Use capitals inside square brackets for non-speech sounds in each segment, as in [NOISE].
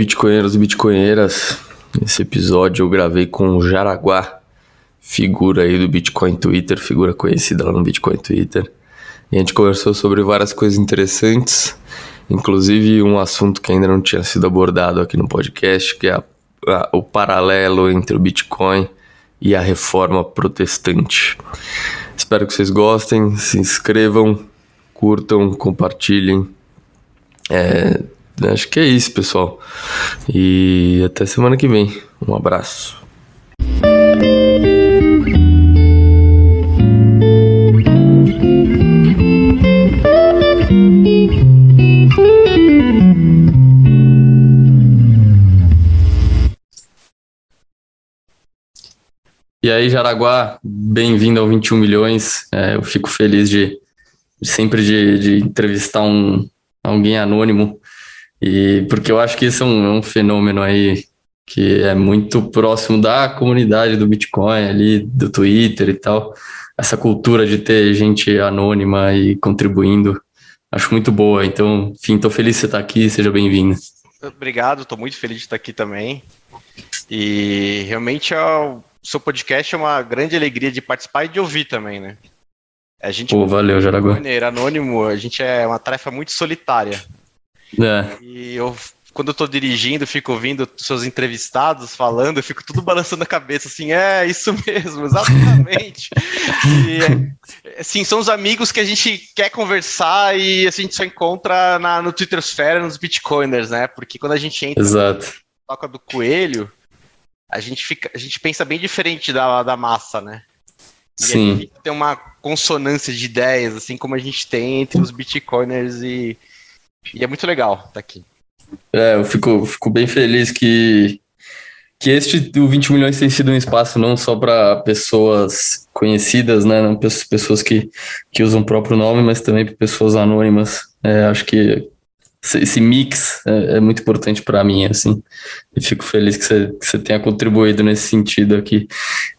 bitcoinheiros e bitcoinheiras. Esse episódio eu gravei com o Jaraguá, figura aí do Bitcoin Twitter, figura conhecida lá no Bitcoin Twitter. E a gente conversou sobre várias coisas interessantes, inclusive um assunto que ainda não tinha sido abordado aqui no podcast, que é a, a, o paralelo entre o Bitcoin e a reforma protestante. Espero que vocês gostem, se inscrevam, curtam, compartilhem. É, Acho que é isso, pessoal. E até semana que vem. Um abraço. E aí, Jaraguá, bem-vindo ao 21 milhões. É, eu fico feliz de, de sempre de, de, entrevistar um, alguém anônimo e porque eu acho que isso é um, é um fenômeno aí que é muito próximo da comunidade do Bitcoin ali, do Twitter e tal. Essa cultura de ter gente anônima e contribuindo, acho muito boa. Então, enfim, estou feliz de você estar aqui, seja bem-vindo. Obrigado, estou muito feliz de estar aqui também. E realmente é o seu podcast é uma grande alegria de participar e de ouvir também, né? A gente, Pô, valeu, Jaraguá. Anônimo, a gente é uma tarefa muito solitária. É. E eu, quando eu tô dirigindo, fico ouvindo seus entrevistados falando, eu fico tudo balançando a cabeça, assim, é, isso mesmo, exatamente. [LAUGHS] e, assim, são os amigos que a gente quer conversar e assim, a gente só encontra na, no Twitter Sphere, nos Bitcoiners, né? Porque quando a gente entra Exato. na toca do coelho, a gente, fica, a gente pensa bem diferente da, da massa, né? E Sim. tem uma consonância de ideias, assim como a gente tem entre os Bitcoiners e e é muito legal estar tá aqui. É, eu fico, fico bem feliz que, que este do 20 milhões tem sido um espaço não só para pessoas conhecidas, né, não pessoas que, que usam o próprio nome, mas também para pessoas anônimas. É, acho que esse mix é, é muito importante para mim, assim. E fico feliz que você, que você tenha contribuído nesse sentido aqui.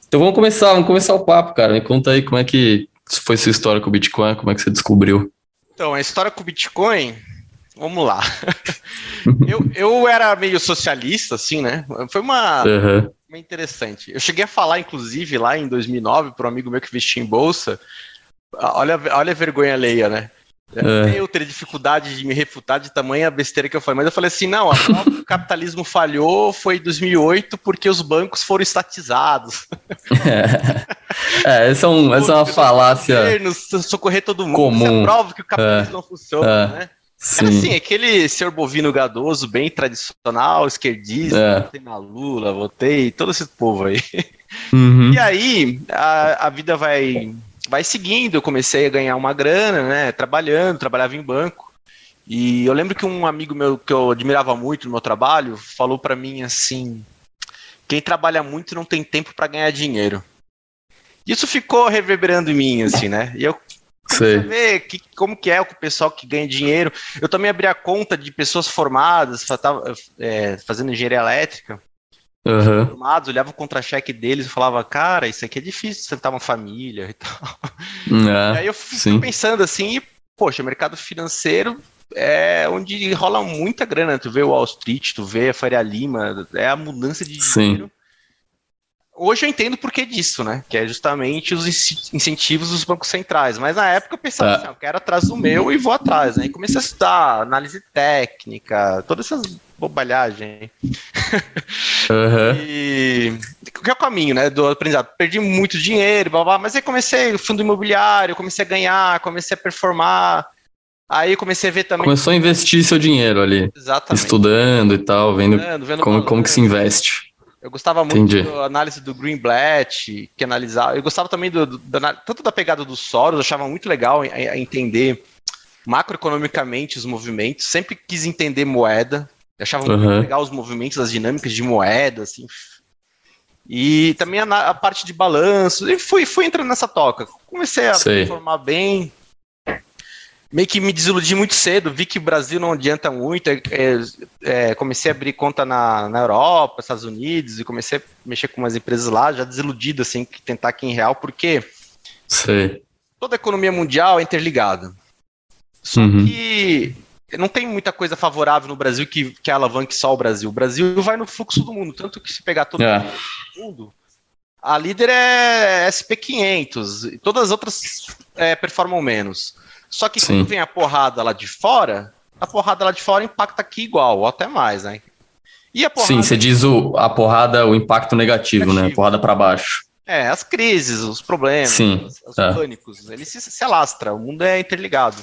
Então vamos começar, vamos começar o papo, cara. Me conta aí como é que foi sua história com o Bitcoin, como é que você descobriu? Então, a história com o Bitcoin vamos lá. [LAUGHS] eu, eu era meio socialista, assim, né? Foi uma, uhum. uma interessante. Eu cheguei a falar, inclusive, lá em 2009, para um amigo meu que vestia em bolsa. Olha, olha a vergonha alheia, né? É. Eu teria dificuldade de me refutar de tamanha besteira que eu falei, mas eu falei assim: não, a prova que o capitalismo falhou foi em 2008 porque os bancos foram estatizados. É, [LAUGHS] é essa, é, um, essa é uma falácia. Governo, socorrer todo mundo. Comum. Isso é prova que o capitalismo é. não funciona, é. né? Sim. Era assim, aquele senhor bovino gadoso, bem tradicional, esquerdista, é. votei na Lula, votei, todo esse povo aí. Uhum. E aí, a, a vida vai, vai seguindo, eu comecei a ganhar uma grana, né, trabalhando, trabalhava em banco. E eu lembro que um amigo meu que eu admirava muito no meu trabalho falou para mim assim: quem trabalha muito não tem tempo para ganhar dinheiro. Isso ficou reverberando em mim, assim, né? E eu Sei. ver que, como que é o pessoal que ganha dinheiro. Eu também abri a conta de pessoas formadas, é, fazendo engenharia elétrica. Uhum. Formados, olhava o contra-cheque deles e falava, cara, isso aqui é difícil sentar uma família e tal. É, e aí eu fico pensando assim, e, poxa, mercado financeiro é onde rola muita grana. Tu vê o Wall Street, tu vê a Faria Lima, é a mudança de dinheiro. Sim Hoje eu entendo por que disso, né? Que é justamente os incentivos dos bancos centrais. Mas na época eu pensava é. assim, eu quero atrás do meu e vou atrás, né? E comecei a estudar análise técnica, todas essas bobalhagens. Uhum. [LAUGHS] E que é o caminho, né? Do aprendizado. Perdi muito dinheiro, blá, blá, mas aí comecei fundo imobiliário, comecei a ganhar, comecei a performar. Aí comecei a ver também. Começou a investir seu dinheiro ali. Exatamente. Estudando e tal, vendo, vendo como, como que se investe. Eu gostava muito Entendi. da análise do Greenblatt, que analisava. Eu gostava também do, do, da, tanto da pegada do Soros, eu achava muito legal a, a entender macroeconomicamente os movimentos. Sempre quis entender moeda. Eu achava uhum. muito legal os movimentos, as dinâmicas de moeda, assim. E também a, a parte de balanço. E fui, fui entrando nessa toca. Comecei a Sei. formar bem, meio que me desiludi muito cedo, vi que o Brasil não adianta muito, é, é, é, comecei a abrir conta na, na Europa, Estados Unidos, e comecei a mexer com umas empresas lá, já desiludido, assim, que tentar aqui em real, porque Sei. toda a economia mundial é interligada. Só uhum. que não tem muita coisa favorável no Brasil que, que alavanque só o Brasil. O Brasil vai no fluxo do mundo, tanto que se pegar todo é. mundo, a líder é SP500, todas as outras é, performam menos. Só que Sim. quando vem a porrada lá de fora, a porrada lá de fora impacta aqui igual, ou até mais, né? E a porrada... Sim, você diz o, a porrada, o impacto negativo, negativo. né? Porrada para baixo. É, as crises, os problemas, Sim, os, é. pânicos, eles se, se alastram, o mundo é interligado.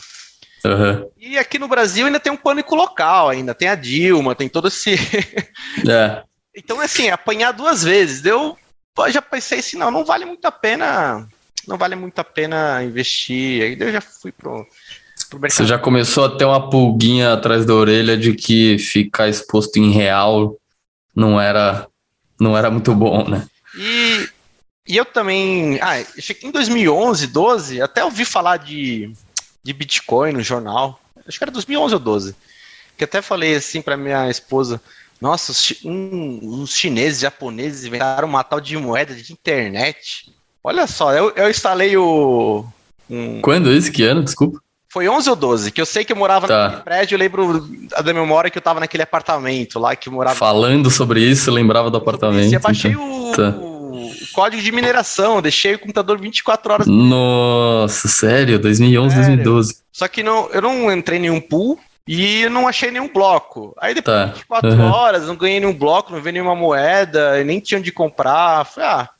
Uhum. E aqui no Brasil ainda tem um pânico local, ainda tem a Dilma, tem todo esse. é. [LAUGHS] Então, assim, apanhar duas vezes. Eu já pensei assim, não, não vale muito a pena. Não vale muito a pena investir. Aí eu já fui pro, pro mercado. Você já começou a ter uma pulguinha atrás da orelha de que ficar exposto em real não era, não era muito bom, né? E, e eu também. Ah, em 2011, 12, até ouvi falar de de Bitcoin no jornal. Acho que era 2011 ou 12. Que até falei assim para minha esposa: Nossa, os, um, chineses, japoneses inventaram uma tal de moeda de internet. Olha só, eu, eu instalei o. Um... Quando isso? Que ano? Desculpa. Foi 11 ou 12, que eu sei que eu morava tá. naquele prédio, eu lembro da memória que eu tava naquele apartamento lá, que morava... Falando sobre isso, eu lembrava do apartamento. Eu baixei então. o, tá código de mineração, deixei o computador 24 horas. Nossa, sério? 2011, sério. 2012. Só que não, eu não entrei em nenhum pool e não achei nenhum bloco. Aí depois tá. de 24 uhum. horas, não ganhei nenhum bloco, não vi nenhuma moeda, nem tinha onde comprar. Falei, ah,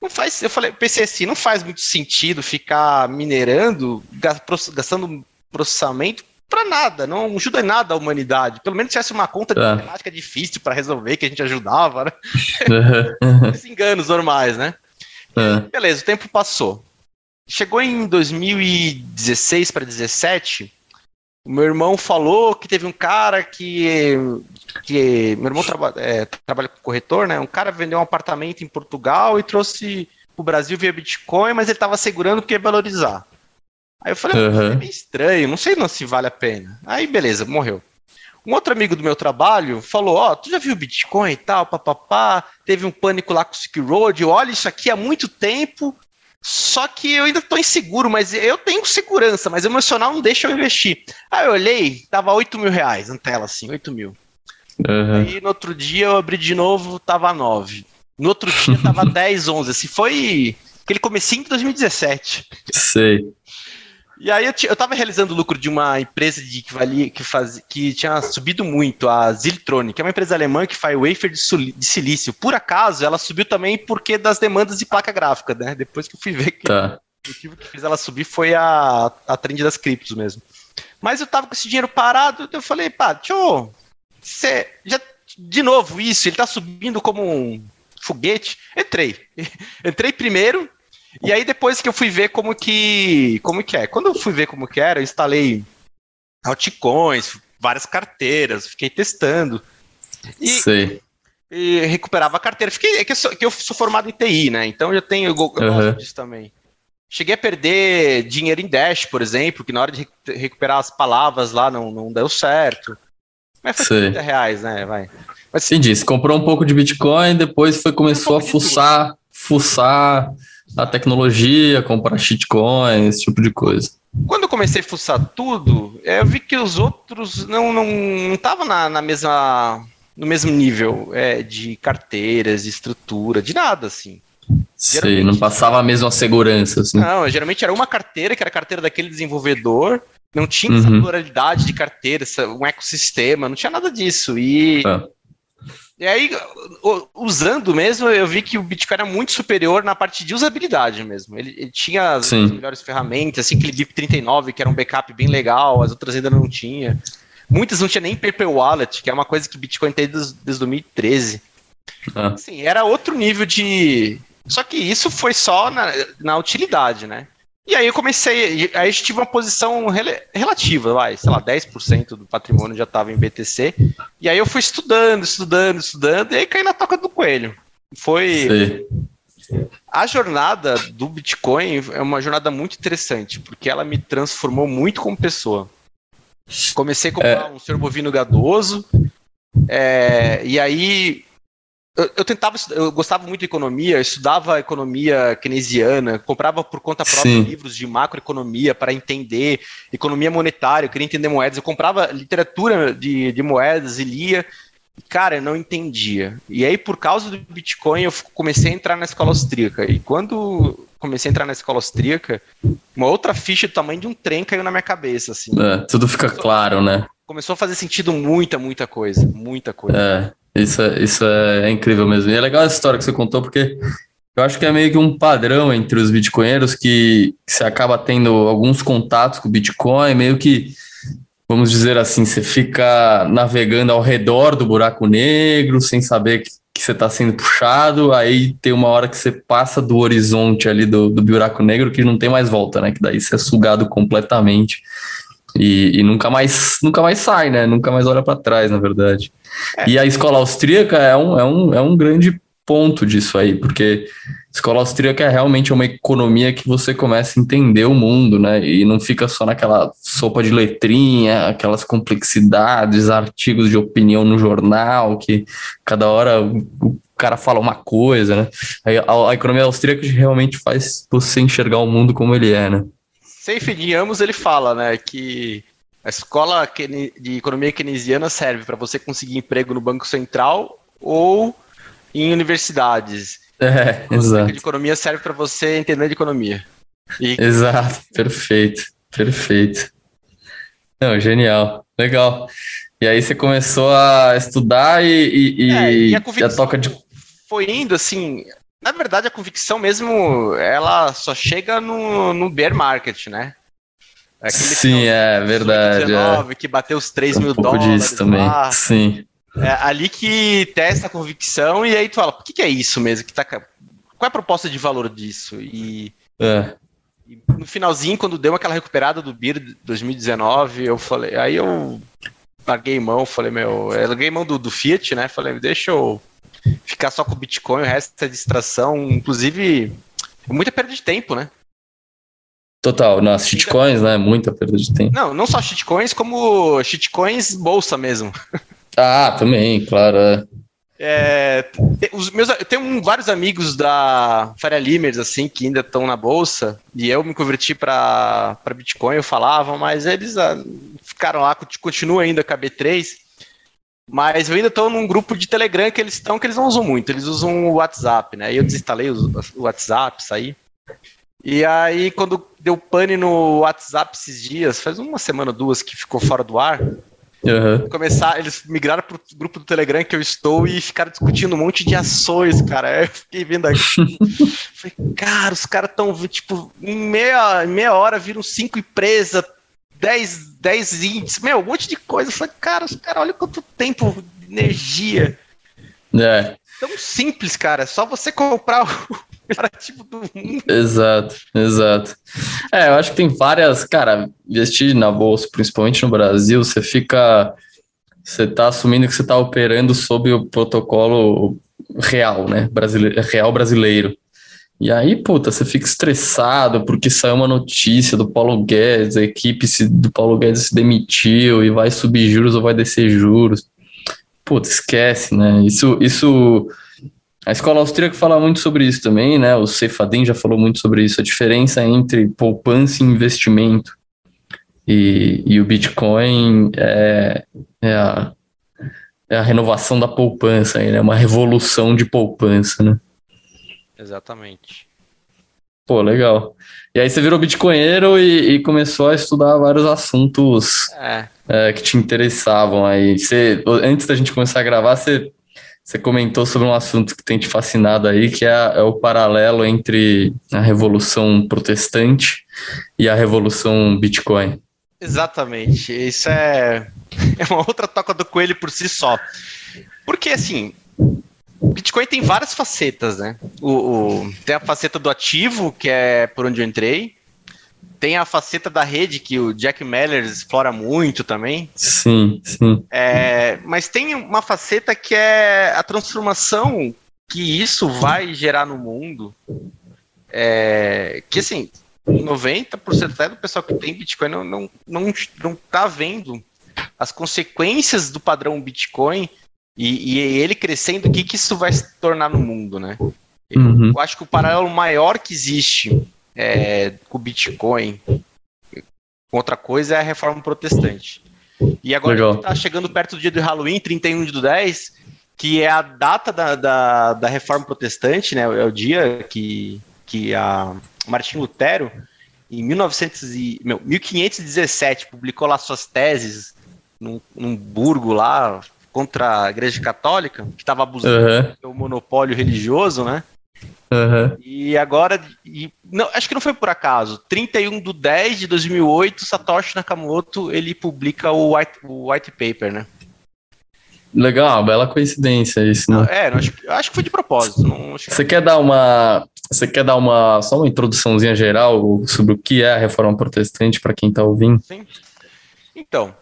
não faz. Eu falei, pensei assim, não faz muito sentido ficar minerando, gastando processamento para nada, não ajuda em nada a humanidade. Pelo menos se tivesse uma conta de é. matemática difícil para resolver, que a gente ajudava, né? [LAUGHS] Uhum. [LAUGHS] Esses enganos normais, né? Uhum. Beleza, o tempo passou. Chegou em 2016 para 2017, o meu irmão falou que teve um cara que. que meu irmão traba, é, trabalha com corretor, né? Um cara vendeu um apartamento em Portugal e trouxe o Brasil via Bitcoin, mas ele estava segurando porque ia valorizar. Aí eu falei, uhum. é meio estranho, não sei não se vale a pena. Aí beleza, morreu. Um outro amigo do meu trabalho falou: Ó, oh, tu já viu Bitcoin e tal, papapá? Teve um pânico lá com o Silk Road. Olha, isso aqui há muito tempo. Só que eu ainda tô inseguro, mas eu tenho segurança, mas emocional não deixa eu investir. Aí eu olhei, tava 8 mil reais na tela, assim, 8 mil. Uhum. Aí no outro dia eu abri de novo, tava 9. No outro dia tava [LAUGHS] 10, 11. Assim, foi aquele comecinho de 2017. Sei. E aí eu, eu tava realizando o lucro de uma empresa de, que, valia, que, faz, que tinha subido muito, a Ziltronic, que é uma empresa alemã que faz wafer de, de, silício. Por acaso, ela subiu também porque das demandas de placa gráfica, né? Depois que eu fui ver que tá. o motivo que fez ela subir foi a, a trend das criptos mesmo. Mas eu tava com esse dinheiro parado, eu falei, pá, tio, você já de novo isso, ele tá subindo como um foguete. Entrei. [LAUGHS] Entrei primeiro, e aí depois que eu fui ver como que como que é. Quando eu fui ver como que era, eu instalei altcoins, várias carteiras, fiquei testando. E, Sei. e recuperava a carteira. Fiquei, é que eu, sou, que eu sou formado em TI, né? Então eu tenho eu gosto uhum. disso também. Cheguei a perder dinheiro em Dash, por exemplo, que na hora de recuperar as palavras lá não, não deu certo. Mas foi Sei. 30 reais, né? Vai. Mas, Entendi. Você comprou um pouco de Bitcoin, depois foi começou um a fuçar, fuçar a tecnologia, comprar shitcoins, esse tipo de coisa. Quando eu comecei a fuçar tudo, eu vi que os outros não não estavam na, na mesma no mesmo nível é, de carteiras, de estrutura, de nada assim. Sei, não passava a mesma segurança. Assim. Não, geralmente era uma carteira, que era a carteira daquele desenvolvedor, não tinha uhum. essa pluralidade de carteira, um ecossistema, não tinha nada disso. E ah. E aí, usando mesmo, eu vi que o Bitcoin era muito superior na parte de usabilidade mesmo. Ele, ele tinha as, as, melhores ferramentas, assim, aquele BIP39, que era um backup bem legal, as outras ainda não tinha. Muitas não tinha nem paper wallet, que é uma coisa que o Bitcoin tem desde, desde 2013. Ah. Assim, era outro nível de... Só que isso foi só na, na utilidade, né? E aí eu comecei, aí eu tive uma posição rel relativa, vai, sei lá, 10% do patrimônio já estava em BTC. E aí eu fui estudando, estudando, estudando, e aí caí na toca do coelho. Foi. Sim. A jornada do Bitcoin é uma jornada muito interessante, porque ela me transformou muito como pessoa. Comecei a comprar é. um ser bovino gadoso, é, e aí eu, eu, tentava, eu gostava muito de economia, estudava economia keynesiana, comprava por conta própria Sim. livros de macroeconomia para entender economia monetária, eu queria entender moedas, eu comprava literatura de, de moedas e lia. Cara, eu não entendia. E aí, por causa do Bitcoin, eu comecei a entrar na escola austríaca. E quando comecei a entrar na escola austríaca, uma outra ficha do tamanho de um trem caiu na minha cabeça. Assim. É, tudo fica começou, claro, né? Começou a fazer sentido muita, muita coisa. Muita coisa. É. Isso é, isso é incrível mesmo. E é legal essa história que você contou, porque eu acho que é meio que um padrão entre os bitcoinheiros que, que você acaba tendo alguns contatos com o Bitcoin, meio que, vamos dizer assim, você fica navegando ao redor do buraco negro, sem saber que, que você está sendo puxado, aí tem uma hora que você passa do horizonte ali do, do buraco negro que não tem mais volta, né? Que daí você é sugado completamente. E, e, nunca mais nunca mais sai, né? Nunca mais olha para trás, na verdade. É. E a escola austríaca é um, é, um, é um grande ponto disso aí, porque a escola austríaca é realmente uma economia que você começa a entender o mundo, né? E não fica só naquela sopa de letrinha, aquelas complexidades, artigos de opinião no jornal, que cada hora o cara fala uma coisa, né? A, a economia austríaca realmente faz você enxergar o mundo como ele é, né? Safe de ambos ele fala, né, que a escola de economia keynesiana serve para você conseguir emprego no Banco Central ou em universidades. É, exato. de economia serve para você entender de economia. E... Exato, perfeito, perfeito. Não, genial, legal. E aí você começou a estudar e, e, é, e, a, a toca de. Foi indo assim, na verdade, a convicção mesmo, ela só chega no, no bear market, né? Aquele Sim, é verdade. 2019, é. Que bateu os 3 um mil dólares. disso também. Lá. Sim. É ali que testa a convicção e aí tu fala, por que, que é isso mesmo? Que tá, qual é a proposta de valor disso? E, é. e no finalzinho, quando deu aquela recuperada do BIR 2019, eu falei, aí eu larguei mão, falei, meu, eu larguei mão do, do Fiat, né? Falei, deixa eu ficar só com o Bitcoin, o resto é distração, inclusive muita perda de tempo, né? Total, nas shitcoins, né? Muita perda de tempo. Não, não só shitcoins, como shitcoins bolsa mesmo. [LAUGHS] Ah, também, claro. É. É, os meus, eu tenho um, vários amigos da Faria Limers, assim, que ainda estão na bolsa, e eu me converti para Bitcoin, eu falava, mas eles ah, ficaram lá, continuam ainda com a B3. Mas eu ainda estou num grupo de Telegram que eles estão, que eles não usam muito, eles usam o WhatsApp, né? eu desinstalei o WhatsApp, saí. E aí, quando deu pane no WhatsApp esses dias, faz uma semana, duas que ficou fora do ar, Uhum. Começar, eles migraram pro grupo do Telegram que eu estou e ficaram discutindo um monte de ações, cara. Eu fiquei vendo aqui. [LAUGHS] falei, cara, os caras estão, tipo, em meia, em meia hora viram cinco empresas, 10, 10 índices, meu, um monte de coisa. Eu falei, cara, os caras, olha quanto tempo energia. É. Tão simples, cara. É só você comprar o [LAUGHS] melhor ativo do mundo. Exato, exato. É, eu acho que tem várias. Cara, investir na bolsa, principalmente no Brasil, você fica. Você está assumindo que você está operando sob o protocolo real, né? Brasileiro, real brasileiro. E aí, puta, você fica estressado porque saiu uma notícia do Paulo Guedes, a equipe do Paulo Guedes se demitiu e vai subir juros ou vai descer juros. Puta, esquece, né? Isso, isso. A escola austríaca fala muito sobre isso também, né? O Cefadim já falou muito sobre isso, a diferença entre poupança e investimento. E, e o Bitcoin é, é, a, é a renovação da poupança, né? Uma revolução de poupança, né? Exatamente. Pô, legal. E aí você virou bitcoinheiro e, e começou a estudar vários assuntos é. É, que te interessavam aí. Você, antes da gente começar a gravar, você, você comentou sobre um assunto que tem te fascinado aí, que é, é o paralelo entre a revolução protestante e a revolução Bitcoin. Exatamente. Isso é, [LAUGHS] é uma outra toca do coelho por si só. Porque, assim, o Bitcoin tem várias facetas, né? O, o, tem a faceta do ativo, que é por onde eu entrei. Tem a faceta da rede, que o Jack Meller explora muito também. Sim, sim. É, mas tem uma faceta que é a transformação que isso vai gerar no mundo. É, que assim, 90% até do pessoal que tem Bitcoin não, não, não, não tá vendo as consequências do padrão Bitcoin E, e ele crescendo, o que, que isso vai se tornar no mundo, né? Uhum. Eu acho que o paralelo maior que existe é, com o Bitcoin, outra coisa, é a reforma protestante. E agora está chegando perto do dia do Halloween, 31 de 10, que é a data da, da, da reforma protestante, né? É o dia que, que a Martim Lutero, em 1900 e, meu, 1517, publicou lá suas teses num, num burgo lá contra a Igreja Católica, que estava abusando uhum. do monopólio religioso, né? Uhum. E agora, e, não, acho que não foi por acaso. 31 de 10 de 2008, Satoshi Nakamoto ele publica o white, o white paper, né? Legal, bela coincidência isso, né? é, acho, acho, que foi de propósito. Não, você que... quer dar uma, você quer dar uma só uma introduçãozinha geral sobre o que é a Reforma Protestante para quem está ouvindo? Sim. Então,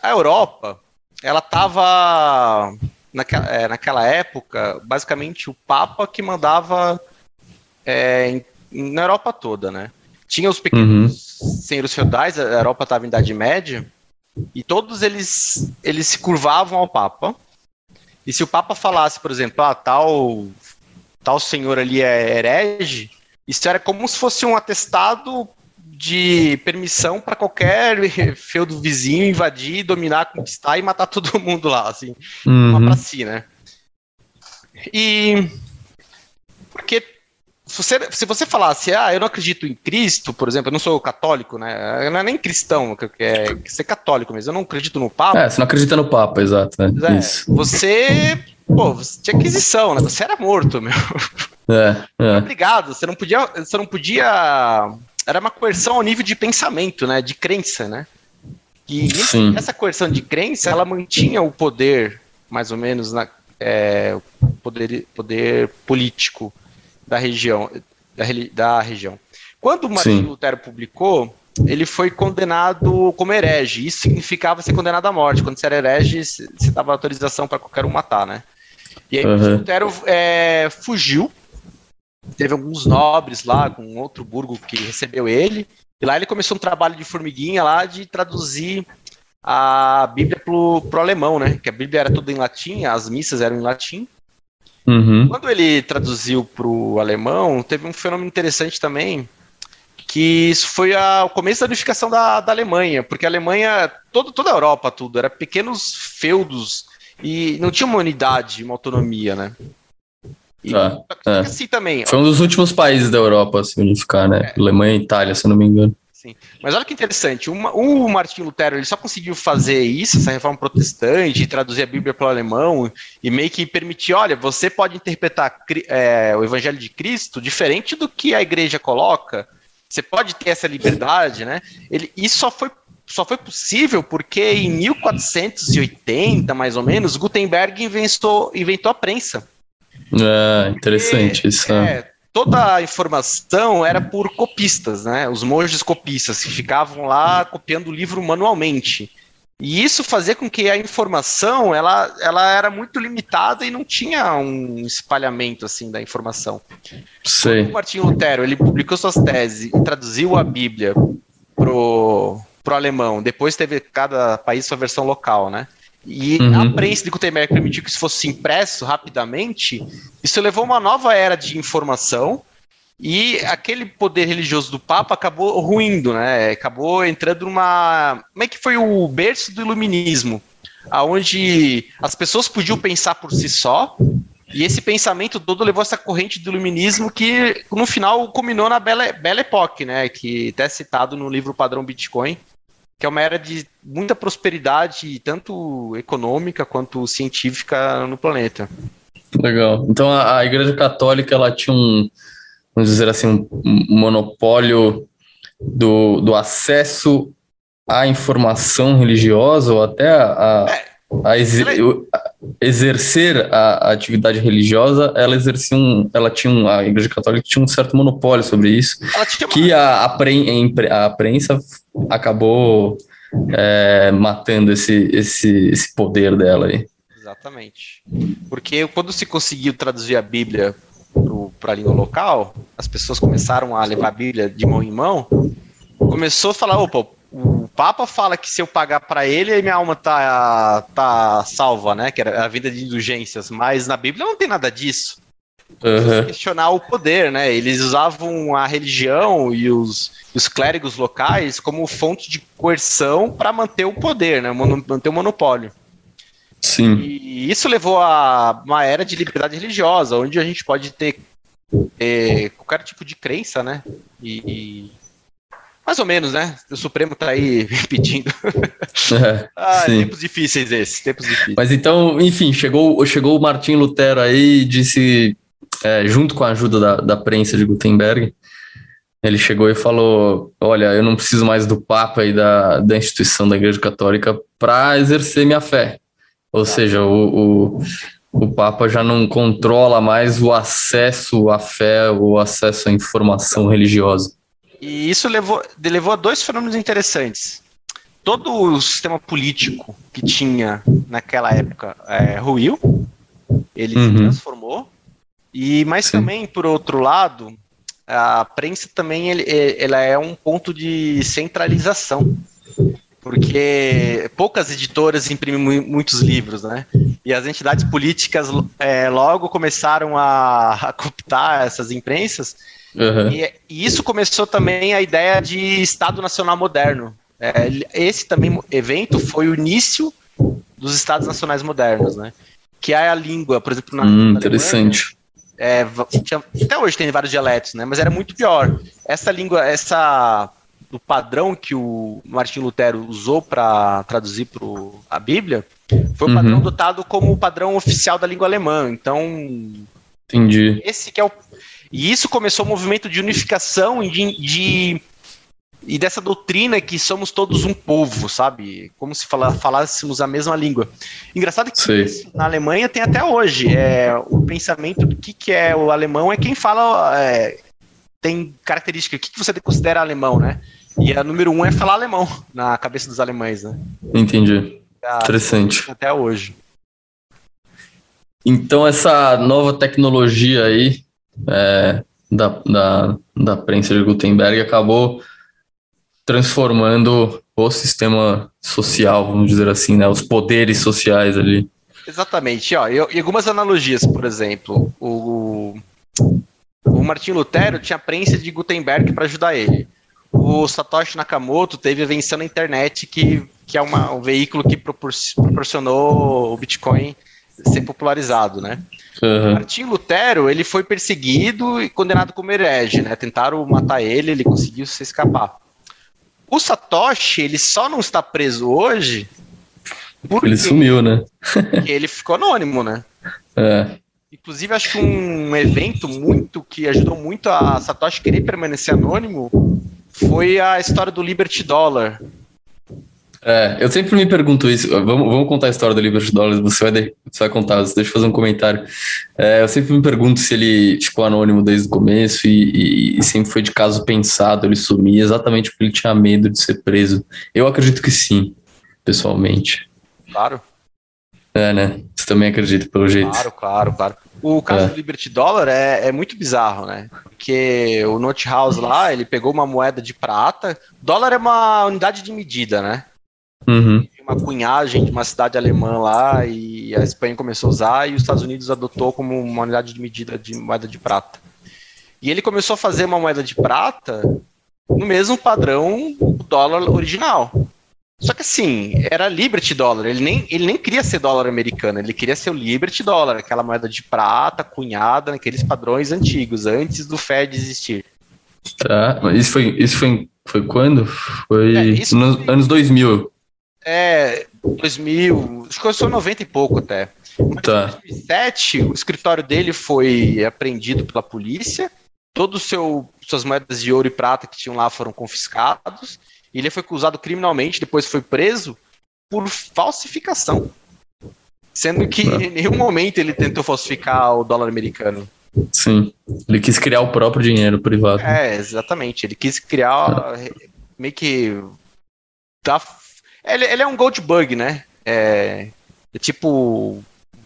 a Europa, ela estava naquela, é, naquela época, basicamente o Papa que mandava é, em, na Europa toda, né? Tinha os pequenos uhum. senhores feudais, a Europa estava em Idade Média, e todos eles, eles se curvavam ao Papa. E se o Papa falasse, por exemplo, ah, tal, tal senhor ali é herege, isso era como se fosse um atestado de permissão para qualquer feudo vizinho invadir, dominar, conquistar e matar todo mundo lá, assim, uhum. uma pra si, né? E porque se você, se você falasse, ah, eu não acredito em Cristo, por exemplo, eu não sou católico, né? Eu não é nem cristão, é ser católico mesmo, eu não acredito no Papa. É, você não acredita no Papa, exato. Né? É, Isso. Você, pô, você tinha aquisição, né? Você era morto, meu. É, é. Obrigado, você não podia, você não podia era uma coerção ao nível de pensamento, né? De crença, né? E esse, essa coerção de crença, ela mantinha o poder, mais ou menos, na, é, poder, poder político da região. Da, da região. Quando o Martinho Lutero publicou, ele foi condenado como herege. Isso significava ser condenado à morte. Quando você era herege, você dava autorização para qualquer um matar, né? E aí uhum. Lutero é, fugiu teve alguns nobres lá, com outro burgo que recebeu ele, e lá ele começou um trabalho de formiguinha lá de traduzir a Bíblia pro, pro alemão, né? Que a Bíblia era tudo em latim, as missas eram em latim. Uhum. Quando ele traduziu pro alemão, teve um fenômeno interessante também, que isso foi a, o começo da unificação da, da Alemanha, porque a Alemanha, todo, toda a Europa, tudo, era pequenos feudos e não tinha uma unidade, uma autonomia, né? E ah, é. assim também. Foi um dos últimos países da Europa a se unificar, né? É. Alemanha e Itália, se eu não me engano. Sim. Mas olha que interessante, uma, o Martinho Lutero ele só conseguiu fazer isso, essa reforma protestante, traduzir a Bíblia para o alemão e meio que permitir, olha, você pode interpretar é, o Evangelho de Cristo diferente do que a igreja coloca, você pode ter essa liberdade, né? Ele, isso só foi, só foi possível porque em 1480, mais ou menos, Gutenberg inventou, inventou a prensa. É, interessante isso. É. é, toda a informação era por copistas, né? Os monges copistas que ficavam lá copiando o livro manualmente. E isso fazia com que a informação ela, ela era muito limitada e não tinha um espalhamento assim da informação. Sei. Quando o Martinho Lutero ele publicou suas teses e traduziu a Bíblia pro, pro alemão. Depois teve cada país sua versão local, né? E uhum. a prensa de Gutenberg permitiu que isso fosse impresso rapidamente. Isso levou uma nova era de informação e aquele poder religioso do Papa acabou ruindo, né? Acabou entrando numa. Como é que foi o berço do iluminismo? Onde as pessoas podiam pensar por si só, e esse pensamento todo levou essa corrente do iluminismo que, no final, culminou na Belle, Belle Époque, né? Que até é citado no livro Padrão Bitcoin, que é uma era de muita prosperidade, tanto econômica quanto científica no planeta. Legal. Então a, a Igreja Católica ela tinha um, vamos dizer assim, um monopólio do, do acesso à informação religiosa ou até a, a, é, a, exer, a exercer a, atividade religiosa, ela exercia um, ela tinha um, a Igreja Católica tinha um certo monopólio sobre isso, que a, a, pre, a prensa acabou é, matando esse, esse, esse poder dela aí. Exatamente. Porque quando se conseguiu traduzir a Bíblia para a língua local, as pessoas começaram a levar a Bíblia de mão em mão, começou a falar, opa, o Papa fala que se eu pagar para ele, minha alma tá, tá salva, né? Que era a vida de indulgências. Mas na Bíblia não tem nada disso. Uhum. Questionar o poder, né? Eles usavam a religião e os, os clérigos locais como fonte de coerção para manter o poder, né? Manter o monopólio. Sim. E isso levou a uma era de liberdade religiosa, onde a gente pode ter, ter qualquer tipo de crença, né? E, mais ou menos, né? O Supremo tá aí [LAUGHS] pedindo. É, ah, tempos difíceis esses, tempos difíceis. Mas então, enfim, chegou, chegou o Martim Lutero aí e disse, é, junto com a ajuda da, da prensa de Gutenberg, ele chegou e falou: Olha, eu não preciso mais do Papa e da, da instituição da Igreja Católica para exercer minha fé. Ou seja, o, o, o Papa já não controla mais o acesso à fé, o acesso à informação religiosa. E isso levou, levou a dois fenômenos interessantes. Todo o sistema político que tinha naquela época é, ruiu, ele uhum. se transformou, e mas Sim. também, por outro lado, a prensa também ele, ela é um ponto de centralização porque poucas editoras imprimem muitos livros, né? E as entidades políticas é, logo começaram a, a cooptar essas imprensas Uhum. E, e, isso começou também a ideia de Estado Nacional Moderno. É, esse também evento foi o início dos Estados Nacionais Modernos, né? Que é a língua, por exemplo, na, hum, na interessante. é, tinha, até hoje tem vários dialetos, né? Mas era muito pior. Essa língua, essa do padrão que o Martin Lutero usou para traduzir para a Bíblia, foi o uhum. padrão dotado como o padrão oficial da língua alemã. Então, entendi. Esse que é o e isso começou o um movimento de unificação e de, de, e dessa doutrina que somos todos um povo, sabe? Como se fala, falássemos a mesma língua. Engraçado que isso, na Alemanha tem até hoje. É, o pensamento do que, que é o alemão é quem fala. É, tem característica. O que, que você considera alemão, né? E a número um é falar alemão na cabeça dos alemães, né? Entendi. Ah, Interessante. Até hoje. Então, essa nova tecnologia aí é, da, da, da prensa de Gutenberg acabou transformando o sistema social, vamos dizer assim, né, os poderes sociais ali. Exatamente. Ó, e algumas analogias, por exemplo, o, o Martin Lutero tinha a prensa de Gutenberg para ajudar ele. O Satoshi Nakamoto teve a invenção na internet, que, que é uma, um veículo que proporcionou o Bitcoin ser popularizado, né? Uhum. Martim Lutero, ele foi perseguido e condenado como herege, né? Tentaram matar ele, ele conseguiu se escapar. O Satoshi, ele só não está preso hoje porque ele sumiu, né? [LAUGHS] ele ficou anônimo, né? É. Inclusive, acho que um evento muito que ajudou muito a Satoshi querer permanecer anônimo foi a história do Liberty Dollar, é, eu sempre me pergunto isso. Vamos, vamos contar a história do Liberty você vai, de, você vai contar, deixa eu fazer um comentário. É, eu sempre me pergunto se ele ficou anônimo desde o começo e, e, e, sempre foi de caso pensado, ele sumir exatamente porque ele tinha medo de ser preso. Eu acredito que sim, pessoalmente. Claro. É, né? Você também acredita, pelo jeito. Claro, claro, claro. O caso é. do Liberty Dollar é, é muito bizarro, né? Porque o Note House lá, ele pegou uma moeda de prata. Dólar é uma unidade de medida, né? Uhum. Uma cunhagem de uma cidade alemã lá e a Espanha começou a usar e os Estados Unidos adotou como uma unidade de medida de moeda de prata. E ele começou a fazer uma moeda de prata no mesmo padrão do dólar original. Só que assim, era Liberty Dollar, ele nem, ele nem queria ser dólar americano, ele queria ser o Liberty Dollar, aquela moeda de prata cunhada naqueles padrões antigos, antes do Fed existir. Tá, mas isso foi, isso foi, foi quando? Foi é, nos foi... anos 2000. É, 2000, acho que em 90 e pouco até. Mas tá. Em 2007, o escritório dele foi apreendido pela polícia, todas suas moedas de ouro e prata que tinham lá foram confiscados, e ele foi acusado criminalmente, depois foi preso por falsificação. Sendo que ah. em nenhum momento ele tentou falsificar o dólar americano. Sim, ele quis criar o próprio dinheiro privado. É, exatamente. Ele quis criar meio que da ele, ele é um gold bug, né? É, é tipo o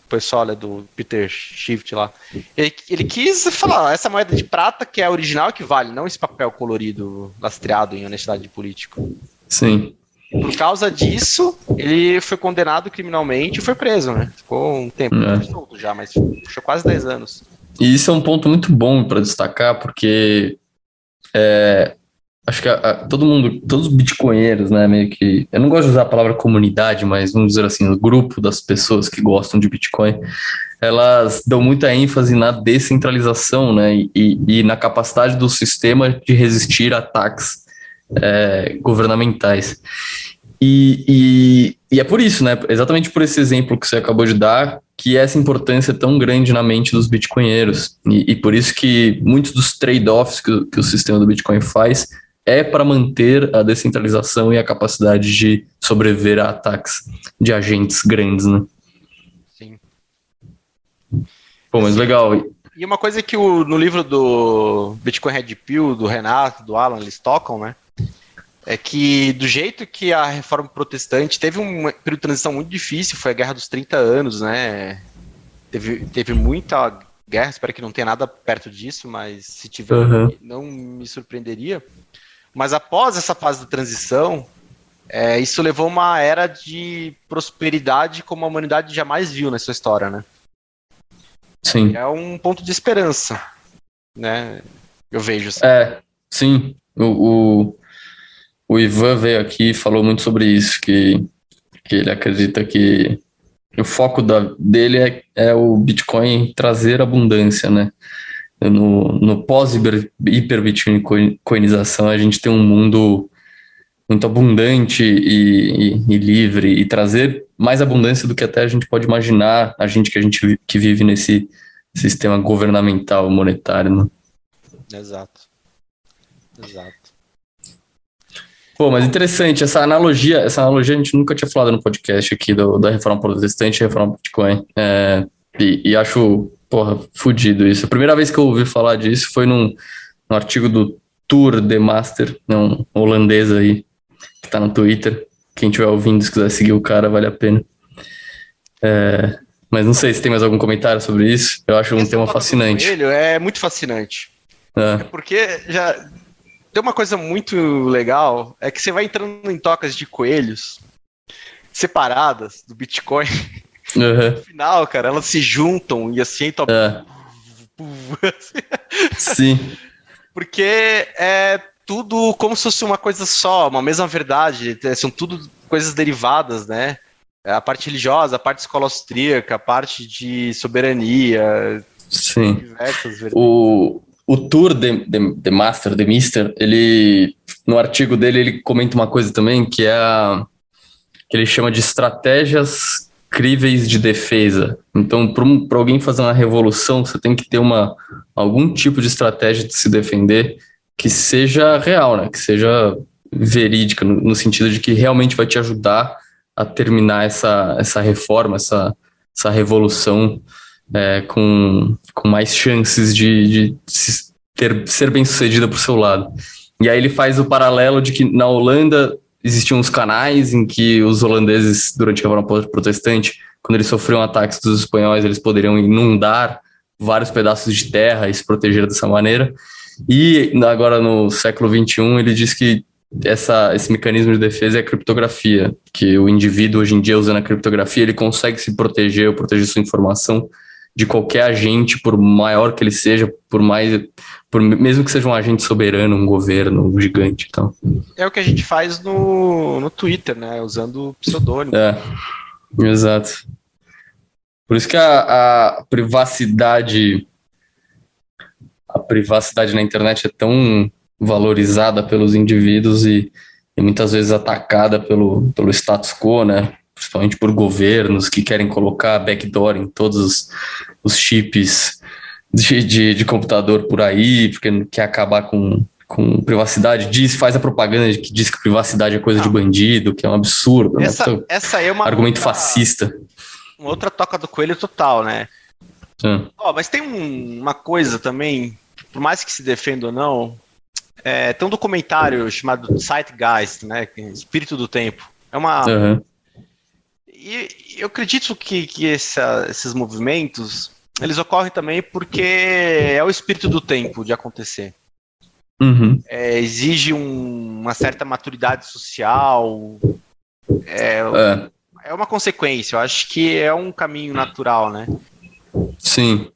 pessoal né, do Peter Shift lá. Ele, ele, quis falar, essa moeda de prata que é a original que vale, não esse papel colorido lastreado em honestidade de político. Sim. por causa disso, ele foi condenado criminalmente e foi preso, né? Ficou um tempo, é. solto já, mas ficou quase 10 anos. E isso é um ponto muito bom para destacar, porque é, acho que a, a, todo mundo, todos os bitcoinheiros, né, meio que, eu não gosto de usar a palavra comunidade, mas vamos dizer assim, o grupo das pessoas que gostam de Bitcoin, elas dão muita ênfase na descentralização, né, e, e na capacidade do sistema de resistir a ataques é, governamentais. E, e, e, é por isso, né? Exatamente por esse exemplo que você acabou de dar, que essa importância é tão grande na mente dos bitcoinheiros. E, e por isso que muitos dos trade-offs que, que, o sistema do Bitcoin faz é para manter a descentralização e a capacidade de sobreviver a ataques de agentes grandes, né? Sim. Pô, mas legal. E uma coisa que o, no livro do Bitcoin Red Pill, do Renato, do Alan, eles tocam, né? é que do jeito que a reforma protestante teve um período de transição muito difícil, foi a Guerra dos 30 anos, né? Teve, teve muita guerra, espero que não tenha nada perto disso, mas se tiver, uhum. não me surpreenderia. Mas após essa fase da transição, é, isso levou uma era de prosperidade como a humanidade jamais viu na sua história, né? Sim. É um ponto de esperança, né? Eu vejo. Assim. É, sim. O, o, o Ivan veio aqui e falou muito sobre isso, que, que ele acredita que o foco da, dele é, é o Bitcoin trazer abundância, né? No, no pós-hiper-bitcoinização, a gente tem um mundo muito abundante e, e, e, livre e trazer mais abundância do que até a gente pode imaginar, a gente que a gente que vive nesse sistema governamental monetário. Né? Exato. Exato. Pô, mas interessante, essa analogia, essa analogia a gente nunca tinha falado no podcast aqui do, da reforma protestante e reforma Bitcoin. É, e, e, acho, porra, fudido isso. A primeira vez que eu ouvi falar disso foi num, num artigo do Tour de Master, né, um holandês aí, que tá no Twitter. Quem estiver ouvindo, se quiser seguir o cara, vale a pena. É, mas não sei se tem mais algum comentário sobre isso. Eu acho um tema fascinante. Ele é muito fascinante. É. é porque já tem uma coisa muito legal, é que você vai entrando em tocas de coelhos separadas do Bitcoin. [LAUGHS] Uhum. No final, cara, elas se juntam e assim top... é. [LAUGHS] Sim. Porque é tudo como se fosse uma coisa só, uma mesma verdade. São tudo coisas derivadas, né? É a parte religiosa, a parte escola austríaca, a parte de soberania. Sim. O, o Tour de, de, de Master, de Mister, ele no artigo dele ele comenta uma coisa também que é a, que ele chama de estratégias críveis de defesa. Então, para alguém fazer uma revolução, você tem que ter uma algum tipo de estratégia de se defender que seja real, né? Que seja verídica no, no sentido de que realmente vai te ajudar a terminar essa essa reforma, essa essa revolução é, com, com mais chances de, de ter, ser bem sucedida por seu lado. E aí ele faz o paralelo de que na Holanda existiam uns canais em que os holandeses, durante a Revolução Protestante, quando eles sofriam ataques dos espanhóis, eles poderiam inundar vários pedaços de terra e se proteger dessa maneira. E agora no século XXI ele diz que essa, esse mecanismo de defesa é a criptografia, que o indivíduo hoje em dia usando a criptografia ele consegue se proteger ou proteger sua informação de qualquer agente, por maior que ele seja, por mais, por, mesmo que seja um agente soberano, um governo, um gigante. Então. É o que a gente faz no, no Twitter, né? Usando pseudônimo. É, exato. Por isso que a, a privacidade a privacidade na internet é tão valorizada pelos indivíduos e, e muitas vezes atacada pelo, pelo status quo, né? Principalmente por governos que querem colocar backdoor em todos os, os chips de, de, de, computador por aí, porque quer acabar com, com privacidade, diz, faz a propaganda que diz que privacidade é coisa Não. de bandido, que é um absurdo. Essa, né? essa é uma argumento outra, fascista. Uma outra toca do coelho total, né? Oh, mas tem um, uma coisa também, por mais que se defenda ou não, é, tem um documentário chamado Zeitgeist, né? Espírito do Tempo. É uma, uhum. E eu acredito que, que essa, esses movimentos eles ocorrem também porque é o espírito do tempo de acontecer. uhum. é, exige um, uma certa maturidade social. É, é. é uma consequência, eu acho que é um caminho natural, né? Sim.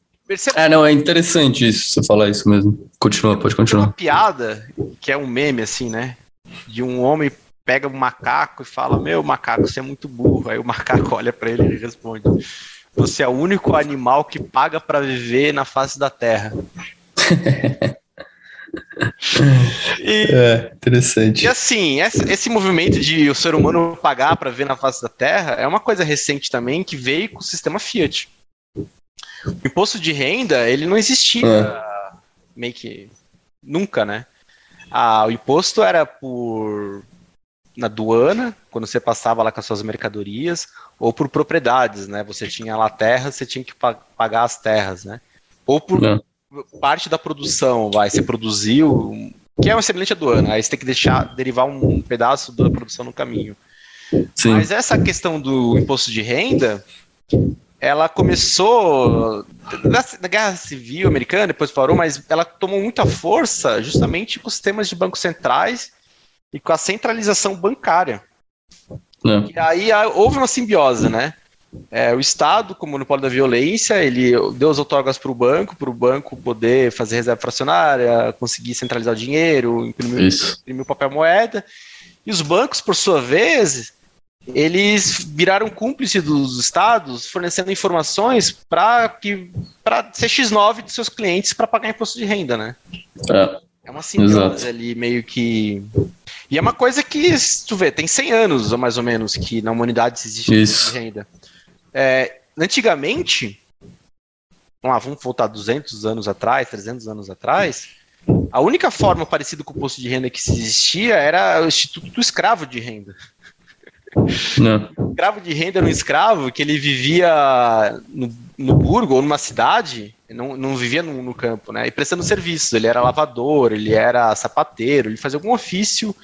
É, não, é interessante isso, você falar isso mesmo. Continua, pode continuar. Uma piada, que é um meme, assim, né? De um homem pega um macaco e fala: Meu macaco, você é muito burro. Aí o macaco [LAUGHS] olha para ele e responde: Você é o único animal que paga para viver na face da terra. [LAUGHS] e, é, interessante. E assim, esse, esse, movimento de o ser humano pagar para viver na face da terra é uma coisa recente também que veio com o sistema Fiat. O imposto de renda, ele não existia é. meio que nunca, né? Ah, o imposto era por na aduana, quando você passava lá com as suas mercadorias, ou por propriedades, né? Você tinha lá terras, você tinha que pagar as terras, né? Ou por Não. parte da produção, vai, você produziu, que é uma semelhante aduana, aí você tem que deixar derivar um pedaço da produção no caminho. Sim. Mas essa questão do imposto de renda, ela começou na, na, Guerra Civil Americana, depois parou, mas ela tomou muita força justamente com os temas de bancos centrais e com a centralização bancária. É. E aí houve uma simbiose, né? É, o Estado, como monopólio da violência, ele deu as outorgas para o banco, para o banco poder fazer reserva fracionária, conseguir centralizar o dinheiro, imprimir, imprimir o papel moeda. E os bancos, por sua vez, eles viraram cúmplice dos estados, fornecendo informações para que para CX9 de seus clientes para pagar imposto de renda, né? É, é uma simbiose ali meio que e é uma coisa que, se tu vê, tem 100 anos, mais ou menos, que na humanidade existe de renda. É, antigamente, vamos, lá, vamos voltar 200 anos atrás, 300 anos atrás, a única forma parecida com o imposto de renda que existia era o Instituto do Escravo de Renda. Não. O escravo de renda era um escravo que ele vivia no, no burgo ou numa cidade, não, não vivia no, no, campo, né? E prestando serviços. Ele era lavador, ele era sapateiro, ele fazia algum ofício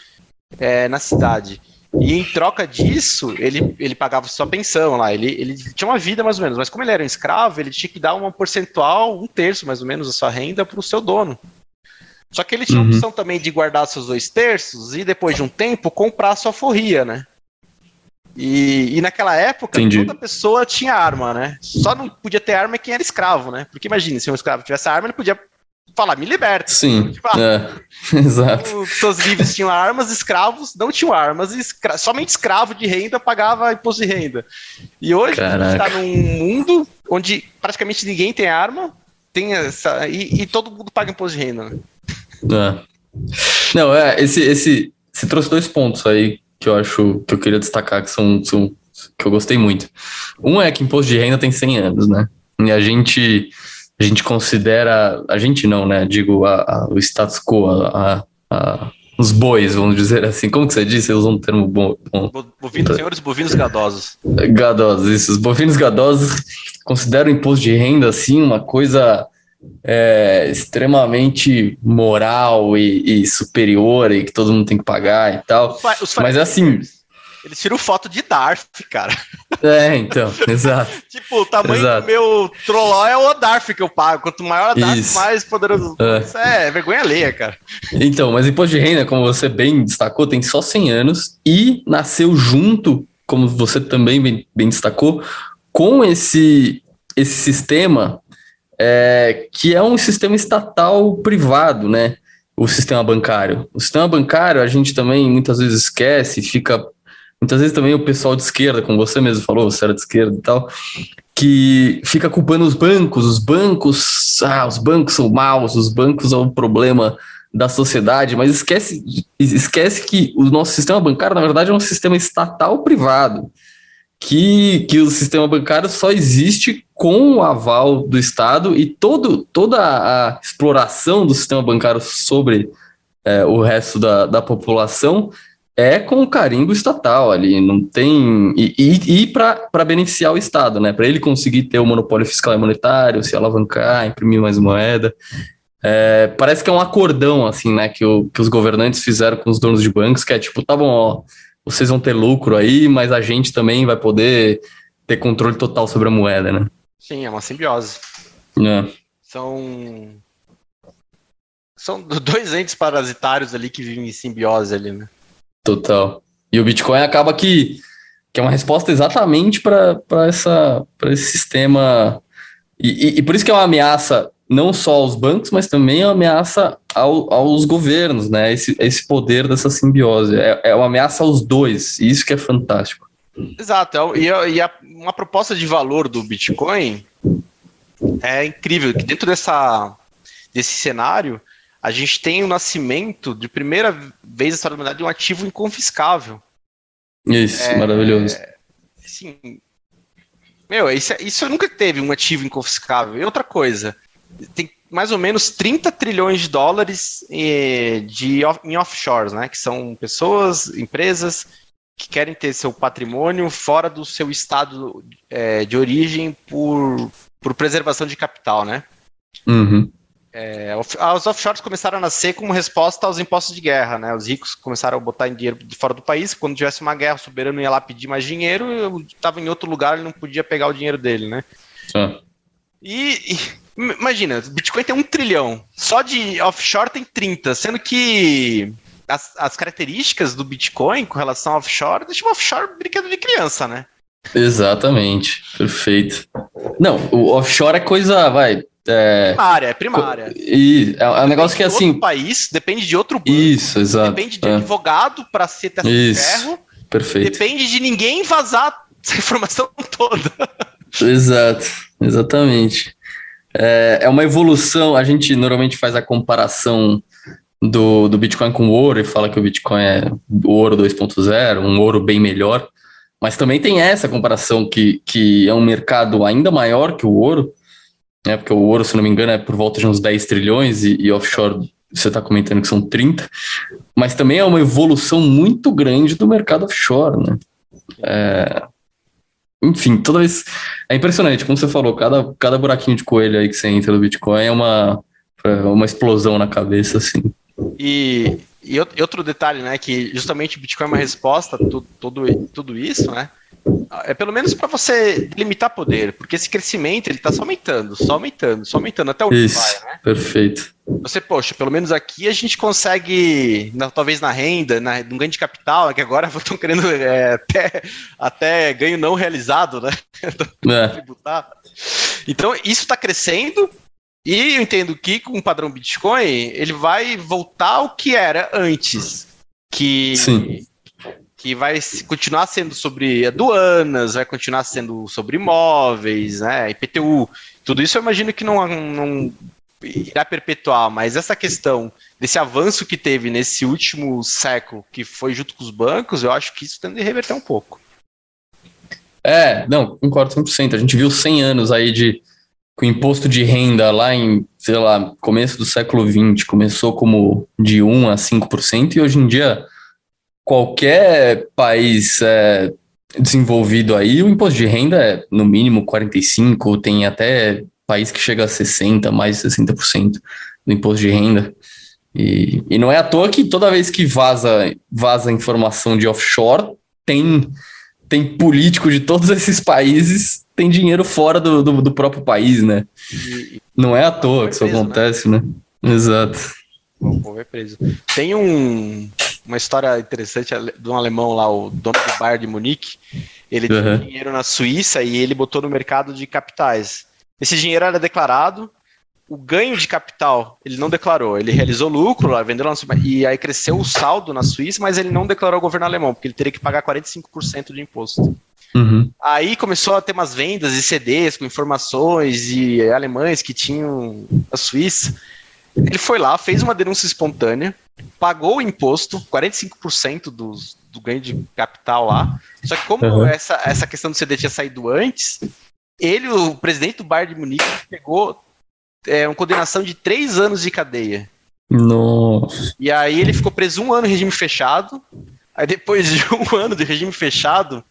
é, na cidade. E em troca disso, ele, ele pagava sua pensão lá. Ele, ele tinha uma vida mais ou menos, mas como ele era um escravo, ele tinha que dar uma percentual, um terço mais ou menos da sua renda para o seu dono. Só que ele tinha uhum. a opção também de guardar seus dois terços e depois de um tempo comprar sua forria, né? E, e naquela época, Entendi. toda pessoa tinha arma, né? Só não podia ter arma quem era escravo, né? Porque imagine, se um escravo tivesse arma, ele podia falar, me liberta. Sim. [LAUGHS] Tipo, ah, é, [LAUGHS] exato. Os livres tinham armas, escravos não tinham armas, escra somente escravo de renda pagava imposto de renda. E hoje Caraca. a gente está num mundo onde praticamente ninguém tem arma, tem essa, e, e todo mundo paga imposto de renda. Né? É. Não, é, esse, esse, você trouxe dois pontos aí que eu acho que eu queria destacar que são, são que eu gostei muito. Um é que imposto de renda tem 100 anos, né? E a gente a gente considera, a gente não, né? Digo, a, a, o status quo, a, os bois, vamos dizer assim. Como que você disse? Você usou um termo bom. bom. Bovinos, senhores bovinos gadosos. Gadosos, isso. Os bovinos gadosos consideram o imposto de renda, assim, uma coisa é, extremamente moral e, e, superior e que todo mundo tem que pagar e tal. Mas assim. Eles tiram foto de Darth, cara. É, então, [LAUGHS] exato. tipo, o tamanho exato. do meu trolló é o Darth que eu pago. Quanto maior a Darth, Isso. mais poderoso. É. Isso é vergonha alheia, cara. Então, mas imposto de renda, como você bem destacou, tem só 100 anos e nasceu junto, como você também bem, bem destacou, com esse, esse sistema é, que é um sistema estatal privado, né? O sistema bancário. O sistema bancário a gente também muitas vezes esquece, fica. Muitas vezes também o pessoal de esquerda, como você mesmo falou, você era de esquerda e tal, que fica culpando os bancos, os bancos, ah, os bancos são maus, os bancos são o problema da sociedade, mas esquece, esquece que o nosso sistema bancário, na verdade, é um sistema estatal privado que, que o sistema bancário só existe com o aval do Estado e todo, toda a exploração do sistema bancário sobre é, o resto da, da população é com o carimbo estatal ali, não tem. E, e, e para beneficiar o Estado, né? Para ele conseguir ter o monopólio fiscal e monetário, se alavancar, imprimir mais moeda. É, parece que é um acordão, assim, né? Que, o, que os governantes fizeram com os donos de bancos, que é tipo, tá bom, ó vocês vão ter lucro aí, mas a gente também vai poder ter controle total sobre a moeda, né? Sim, é uma simbiose. É. São são dois entes parasitários ali que vivem em simbiose ali, né? Total. E o Bitcoin acaba que, que é uma resposta exatamente para esse sistema. E, e, e, por isso que é uma ameaça não só aos bancos, mas também é ameaça ao, aos governos, né? Esse, esse poder dessa simbiose. É, é uma ameaça aos dois, isso que é fantástico. Exato. E, e a, uma proposta de valor do Bitcoin é incrível. Que dentro dessa, desse cenário, a gente tem o nascimento de primeira vez na história da humanidade de um ativo inconfiscável. Isso, é, maravilhoso. Sim. Meu, isso, isso nunca teve um ativo inconfiscável. E outra coisa, tem mais ou menos 30 trilhões de dólares eh, de, em offshores, né? Que são pessoas, empresas que querem ter seu patrimônio fora do seu estado é, de origem por, por preservação de capital, né? Uhum. É, os offshores começaram a nascer como resposta aos impostos de guerra, né? Os ricos começaram a botar dinheiro de fora do país. Quando tivesse uma guerra, o soberano ia lá pedir mais dinheiro, estava em outro lugar, ele não podia pegar o dinheiro dele, né? Ah. E, e, imagina, Bitcoin tem um trilhão, só de offshore tem 30, sendo que as, as características do Bitcoin com relação ao offshore deixam o offshore brinquedo de criança, né? Exatamente, perfeito. Não, o offshore é coisa, vai, é, primária, é primária. E é, é um negócio que é assim. país depende de outro banco. Isso, exato. Depende de é. advogado para ser testa de ferro. Perfeito. Depende de ninguém vazar [LAUGHS] essa informação toda. Exato, exatamente. É, é uma evolução. A gente normalmente faz a comparação do, do Bitcoin com o ouro e fala que o Bitcoin é o ouro 2.0, um ouro bem melhor. Mas também tem essa comparação que, que é um mercado ainda maior que o ouro né? Porque o ouro, se não me engano, é por volta de uns 10 trilhões e, e offshore você está comentando que são 30, mas também é uma evolução muito grande do mercado offshore, né? É... Enfim, toda vez. É impressionante, como você falou, cada, cada buraquinho de coelho aí que você entra no Bitcoin é uma, é uma explosão na cabeça, assim. E, e outro detalhe, né, que justamente o Bitcoin é uma resposta a tudo, tudo, tudo isso, né? É pelo menos para você limitar poder, porque esse crescimento ele está só aumentando, só aumentando, só aumentando até o Isso, vai, né? Perfeito. Você, poxa, pelo menos aqui a gente consegue, na, talvez na renda, na, no ganho de capital, que agora [LAUGHS] estão querendo é, até, até ganho não realizado, né? [LAUGHS] É. Então, isso está crescendo, e eu entendo que com o padrão Bitcoin, ele vai voltar ao que era antes. Que Sim que vai continuar sendo sobre aduanas, vai continuar sendo sobre imóveis, né, IPTU. Tudo isso eu imagino que não, não irá perpetuar, mas essa questão desse avanço que teve nesse último século, que foi junto com os bancos, eu acho que isso tende a reverter um pouco. É, não, concordo 100%. A gente viu 100 anos aí de com imposto de renda lá em, sei lá, começo do século XX, começou como de 1 a 5%, e hoje em dia qualquer país é, desenvolvido aí, o imposto de renda é no mínimo 45%, tem até país que chega a 60%, mais de 60% do imposto de renda. E, e não é à toa que toda vez que vaza, vaza informação de offshore, tem, tem político de todos esses países, tem dinheiro fora do, do, do próprio país, né? E, não é à toa que isso preso, né? acontece, né? né? Exato. O povo é preso. Tem um, uma história interessante de um alemão lá, o dono do bar de Munique. Ele uhum. tinha dinheiro na Suíça e ele botou no mercado de capitais. Esse dinheiro era declarado, o ganho de capital ele não declarou. Ele realizou lucro, vendeu lá e aí cresceu o saldo na Suíça, mas ele não declarou ao governo alemão, porque ele teria que pagar 45% de imposto. Uhum. Aí começou a ter umas vendas de CDs com informações de alemães que tinham a Suíça. Ele foi lá, fez uma denúncia espontânea, pagou o imposto, 45% do, do ganho de capital lá. Só que como uhum. essa, essa questão do CD tinha saído antes, ele, o presidente do Bar de Munique, pegou é, uma condenação de três anos de cadeia. Nossa. E aí ele ficou preso um ano em regime fechado. Aí depois de um [LAUGHS] ano de regime fechado,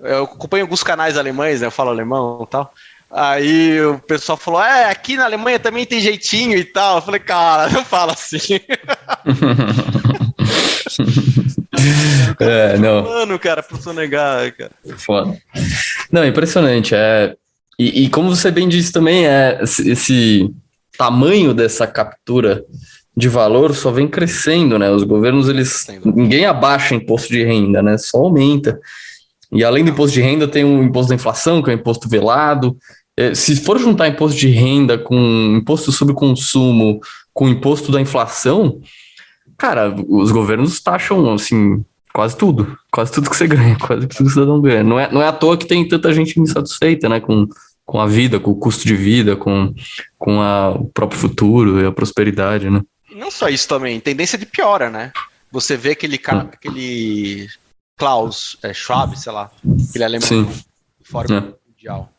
eu acompanho alguns canais alemães, né, eu falo alemão e tal. Aí o pessoal falou: É, aqui na Alemanha também tem jeitinho e tal. Eu falei, cara, não fala assim. [LAUGHS] é, não. Mano, cara, pra sonegar, cara. Foda. Não, impressionante. É... E, e como você bem disse também, é esse, tamanho dessa captura de valor só vem crescendo, né? Os governos, eles. Ninguém abaixa imposto de renda, né? Só aumenta. E além do imposto de renda, tem o imposto da inflação, que é o imposto velado. É, se for juntar imposto de renda com imposto sobre consumo, com imposto da inflação, cara, os governos taxam, assim, quase tudo. Quase tudo que você ganha, [LAUGHS] quase tudo que o cidadão ganha. Não é, não é à toa que tem tanta gente insatisfeita, né? Com, com a vida, com o custo de vida, com, com a, o próprio futuro e a prosperidade, né? E não só isso também, tendência de piora, né? Você vê aquele cara, ah. aquele Klaus é, Schwab, sei lá, aquele alemão Sim. do Fórum é. Mundial.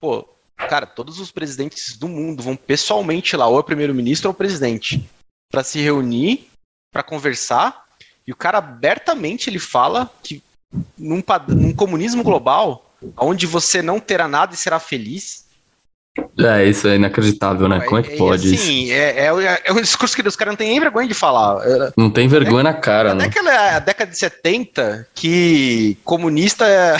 Pô, cara, todos os presidentes do mundo vão pessoalmente lá, ou é primeiro-ministro ou presidente, para se reunir, para conversar, e o cara abertamente ele fala que num, num comunismo global, onde você não terá nada e será feliz, é, isso é inacreditável, né? Como é que pode assim, isso? É, é, é um discurso que os caras não têm nem vergonha de falar. Não tem vergonha é, na cara, né? Até a década de 70, que comunista é...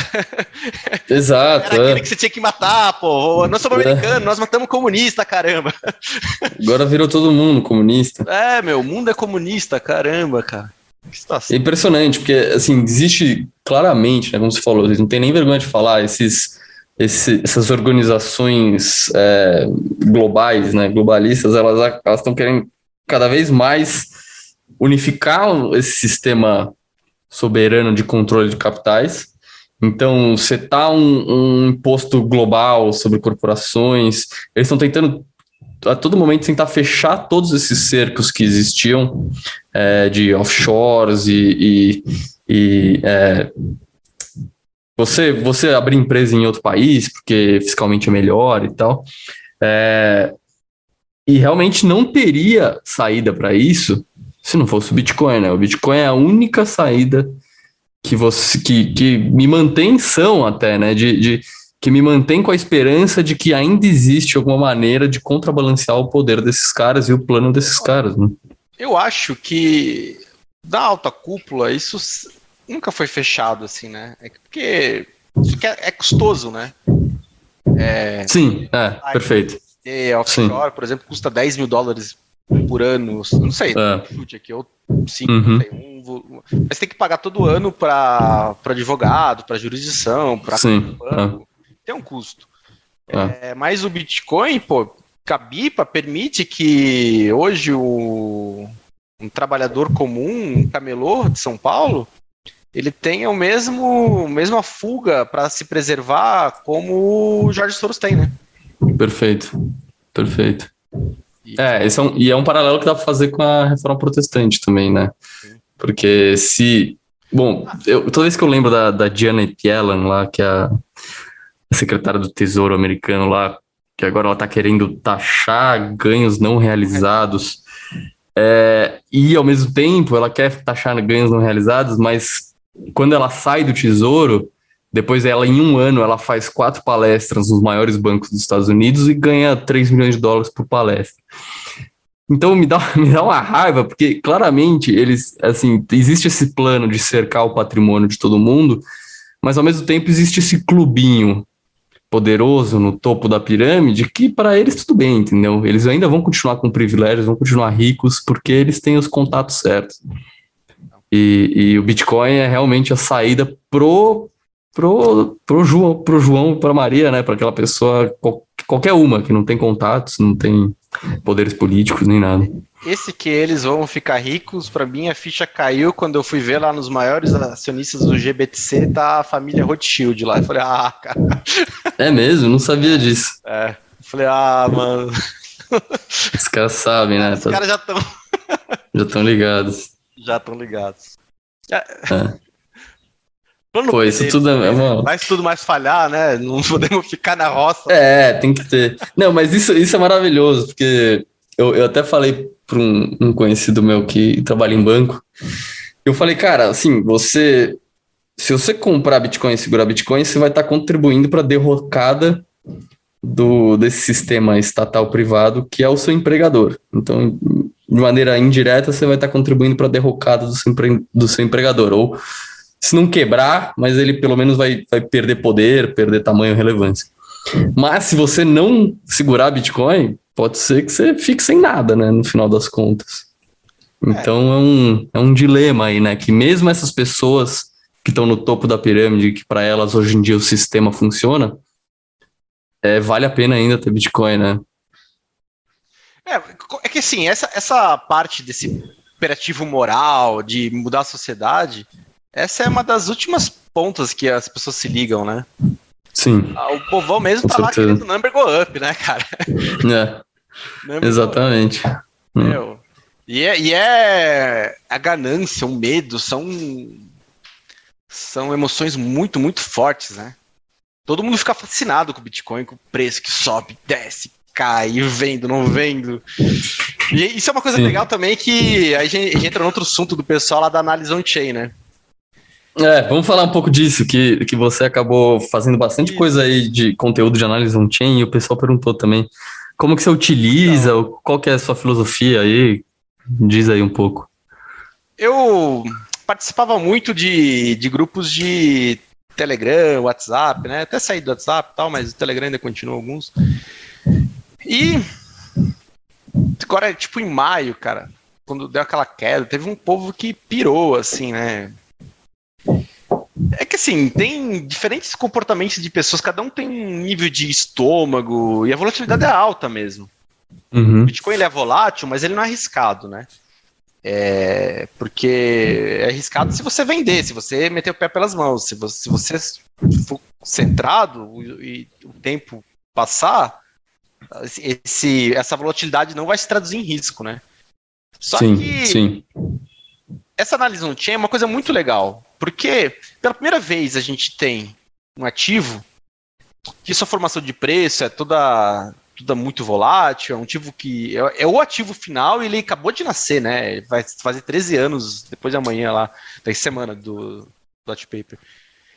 [LAUGHS] Exato. Era é. aquele que você tinha que matar, pô. Nós somos é. americanos, nós matamos comunista, caramba. [LAUGHS] Agora virou todo mundo comunista. É, meu, o mundo é comunista, caramba, cara. É impressionante, porque, assim, existe claramente, né, como você falou, eles não tem nem vergonha de falar, esses esse, essas organizações é, globais, né, globalistas, elas estão querendo cada vez mais unificar esse sistema soberano de controle de capitais. Então, setar um, um imposto global sobre corporações, eles estão tentando a todo momento tentar fechar todos esses cercos que existiam é, de offshores e, e, e é, você, você abrir empresa em outro país, porque fiscalmente é melhor e tal. É, e realmente não teria saída para isso se não fosse o Bitcoin, né? O Bitcoin é a única saída que você que, que me mantém são até, né? De, de, que me mantém com a esperança de que ainda existe alguma maneira de contrabalancear o poder desses caras e o plano desses caras, né? Eu acho que da alta cúpula isso nunca foi fechado, assim, né? É porque isso é, é custoso, né? É, Sim, é, perfeito. E offshore, Sim. por exemplo, custa 10 mil dólares por ano, não sei, é. chute aqui, ou 5, uhum. um, mas tem que pagar todo ano para advogado, para jurisdição, para banco, é. tem um custo. É. é. mas o Bitcoin, pô, Cabipa permite que hoje o, um trabalhador comum, um camelô de São Paulo, ele tenha o mesmo mesma fuga para se preservar como o Jorge Soros tem, né? Perfeito, perfeito. E... É, esse é um, e é um paralelo que dá para fazer com a reforma protestante também, né? Porque se. Bom, eu, toda vez que eu lembro da, da Janet Yellen lá, que é a, a secretária do Tesouro americano lá, que agora ela está querendo taxar ganhos não realizados. É, e ao mesmo tempo ela quer taxar ganhos não realizados, mas quando ela sai do tesouro, depois ela, em um ano, ela faz quatro palestras nos maiores bancos dos Estados Unidos e ganha 3 milhões de dólares por palestra. Então me dá, [LAUGHS] me dá uma raiva, porque claramente eles, assim, existe esse plano de cercar o patrimônio de todo mundo, mas ao mesmo tempo existe esse clubinho poderoso no topo da pirâmide que para eles tudo bem, entendeu? Eles ainda vão continuar com privilégios, vão continuar ricos porque eles têm os contatos certos. E, e o Bitcoin é realmente a saída pro, pro, pro João, pro João, para Maria, né? Para aquela pessoa, qualquer uma que não tem contatos, não tem poderes políticos nem nada. Esse que eles vão ficar ricos, para mim a ficha caiu quando eu fui ver lá nos maiores acionistas do GBTC, tá a família Rothschild lá. Eu falei, ah, cara. É mesmo? Não sabia disso. É. Falei, ah, mano. Os caras sabem, né? Os caras já estão. Já estão ligados já estão ligados. É. é. [LAUGHS] Pô, isso tudo é uma... Mas tudo mais falhar, né? Não [LAUGHS] podemos ficar na roça. É, tem que ter. Não, mas isso, isso é maravilhoso, porque eu, eu até falei para um, um conhecido meu que trabalha em banco. Eu falei, cara, assim, você. Se você comprar Bitcoin e segurar Bitcoin, você vai estar contribuindo para a derrocada do, desse sistema estatal privado que é o seu empregador. Então, de maneira indireta, você vai estar contribuindo para a derrocada do seu, empre, do seu empregador. Ou se não quebrar, mas ele pelo menos vai, vai perder poder, perder tamanho e relevância. Mas se você não segurar Bitcoin, pode ser que você fique sem nada, né, no final das contas. Então é, é um, é um dilema aí, né, que mesmo essas pessoas que estão no topo da pirâmide, que para elas hoje em dia o sistema funciona, é, vale a pena ainda ter Bitcoin, né? É, é que assim, essa, essa parte desse imperativo moral, de mudar a sociedade, essa é uma das últimas pontas que as pessoas se ligam, né? Sim. Ah, o povão mesmo tá certeza. lá querendo number go up, né, cara? [LAUGHS] É. Exatamente. Meu, e, é, e é a ganância, o medo, são são emoções muito, muito fortes, né? Todo mundo fica fascinado com o Bitcoin, com o preço que sobe, desce, cai, vendo, não vendo. E isso é uma coisa Sim. legal também que a gente, a gente entra no outro assunto do pessoal lá da análise on-chain, né? É, vamos falar um pouco disso, que, que você acabou fazendo bastante coisa aí de conteúdo de análise on-chain, e o pessoal perguntou também como que você utiliza, então, qual que é a sua filosofia aí, diz aí um pouco. Eu participava muito de, de grupos de Telegram, WhatsApp, né, até saí do WhatsApp e tal, mas o Telegram ainda continua alguns. E agora, tipo, em maio, cara, quando deu aquela queda, teve um povo que pirou, assim, né, é que assim, tem diferentes comportamentos de pessoas, cada um tem um nível de estômago e a volatilidade é alta mesmo. Uhum. O Bitcoin ele é volátil, mas ele não é arriscado, né? É, porque é arriscado se você vender, se você meter o pé pelas mãos, se você, se você for centrado e, e o tempo passar, esse, essa volatilidade não vai se traduzir em risco, né? Só sim, que sim. essa análise no chain é uma coisa muito legal, porque, pela primeira vez, a gente tem um ativo que sua formação de preço é toda, toda muito volátil, é um ativo que. É, é o ativo final e ele acabou de nascer, né? Vai fazer 13 anos depois de amanhã lá, da semana do, do Paper.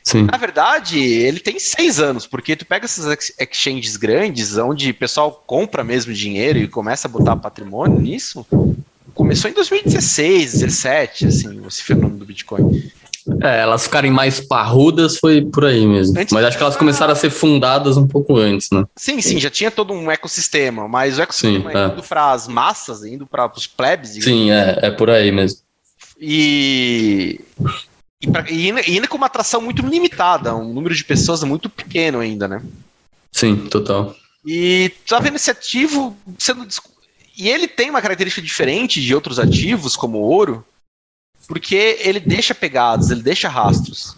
Sim. Na verdade, ele tem seis anos, porque tu pega essas exchanges grandes, onde o pessoal compra mesmo dinheiro e começa a botar patrimônio nisso, começou em 2016, 2017, assim, esse fenômeno do Bitcoin. É, elas ficarem mais parrudas foi por aí mesmo. Antes mas acho que elas começaram a ser fundadas um pouco antes, né? Sim, sim, já tinha todo um ecossistema, mas o ecossistema sim, é. indo para as massas, indo para os plebes. Sim, é, é por aí mesmo. E, e, pra, e, ainda, e ainda com uma atração muito limitada, um número de pessoas muito pequeno ainda, né? Sim, total. E tá vendo esse ativo sendo. E ele tem uma característica diferente de outros ativos, como o ouro, porque ele deixa pegadas, ele deixa rastros.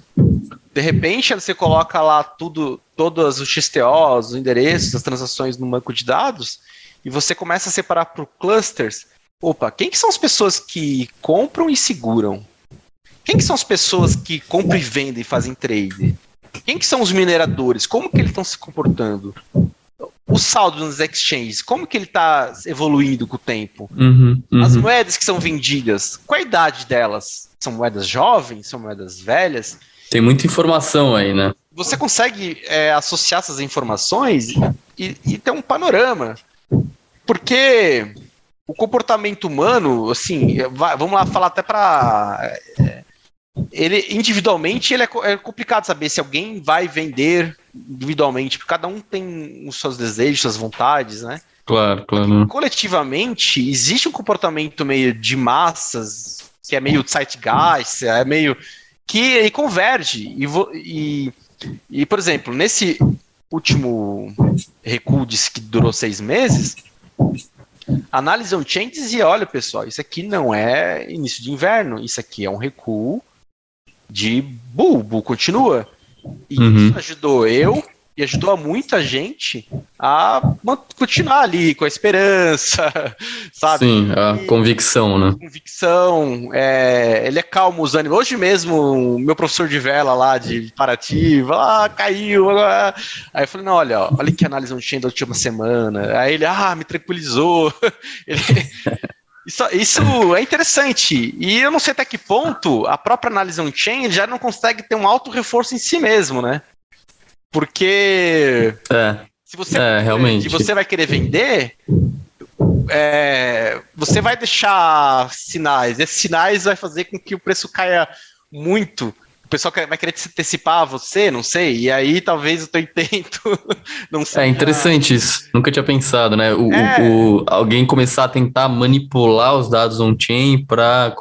De repente, você coloca lá tudo, todos os XTOs, os endereços, as transações no banco de dados, e você começa a separar por clusters. Opa, quem que são as pessoas que compram e seguram? Quem que são as pessoas que compram e vendem e fazem trade? Quem que são os mineradores? Como que eles estão se comportando? o saldo nos exchanges, como que ele está evoluindo com o tempo? Uhum, uhum. As moedas que são vendidas, qual a idade delas? São moedas jovens? São moedas velhas? Tem muita informação aí, né? Você consegue é, associar essas informações e, e ter um panorama. Porque o comportamento humano, assim, vamos lá falar até para. É, ele individualmente ele é, é complicado saber se alguém vai vender individualmente, porque cada um tem os seus desejos, suas vontades, né? Claro, claro. Coletivamente, existe um comportamento meio de massas, que é meio zeitgeist, é meio... que converge. E, e, e, por exemplo, nesse último recuo que durou seis meses, análise on-chain dizia, olha pessoal, isso aqui não é início de inverno, isso aqui é um recuo de bull continua. E uhum. isso ajudou eu e ajudou a muita gente a continuar ali com a esperança, [LAUGHS] sabe? Sim, a e, convicção, né? Convicção, é, ele é calmo os ânimos. Hoje mesmo, meu professor de vela lá de Paraty, ah, caiu. Ah. Aí eu falei, não, olha, olha que análise eu tinha da última semana. Aí ele, ah, me tranquilizou. [LAUGHS] ele, isso, isso é interessante. E eu não sei até que ponto a própria análise on-chain já não consegue ter um alto reforço em si mesmo, né? Porque é, se você, é, realmente. Se você vai querer vender, é, você vai deixar sinais. Esses sinais vai fazer com que o preço caia muito pessoal vai querer se antecipar a você, não sei, e aí talvez o teu intento [LAUGHS] não seja... É interessante isso, nunca tinha pensado, né? O, é... o, alguém começar a tentar manipular os dados on-chain para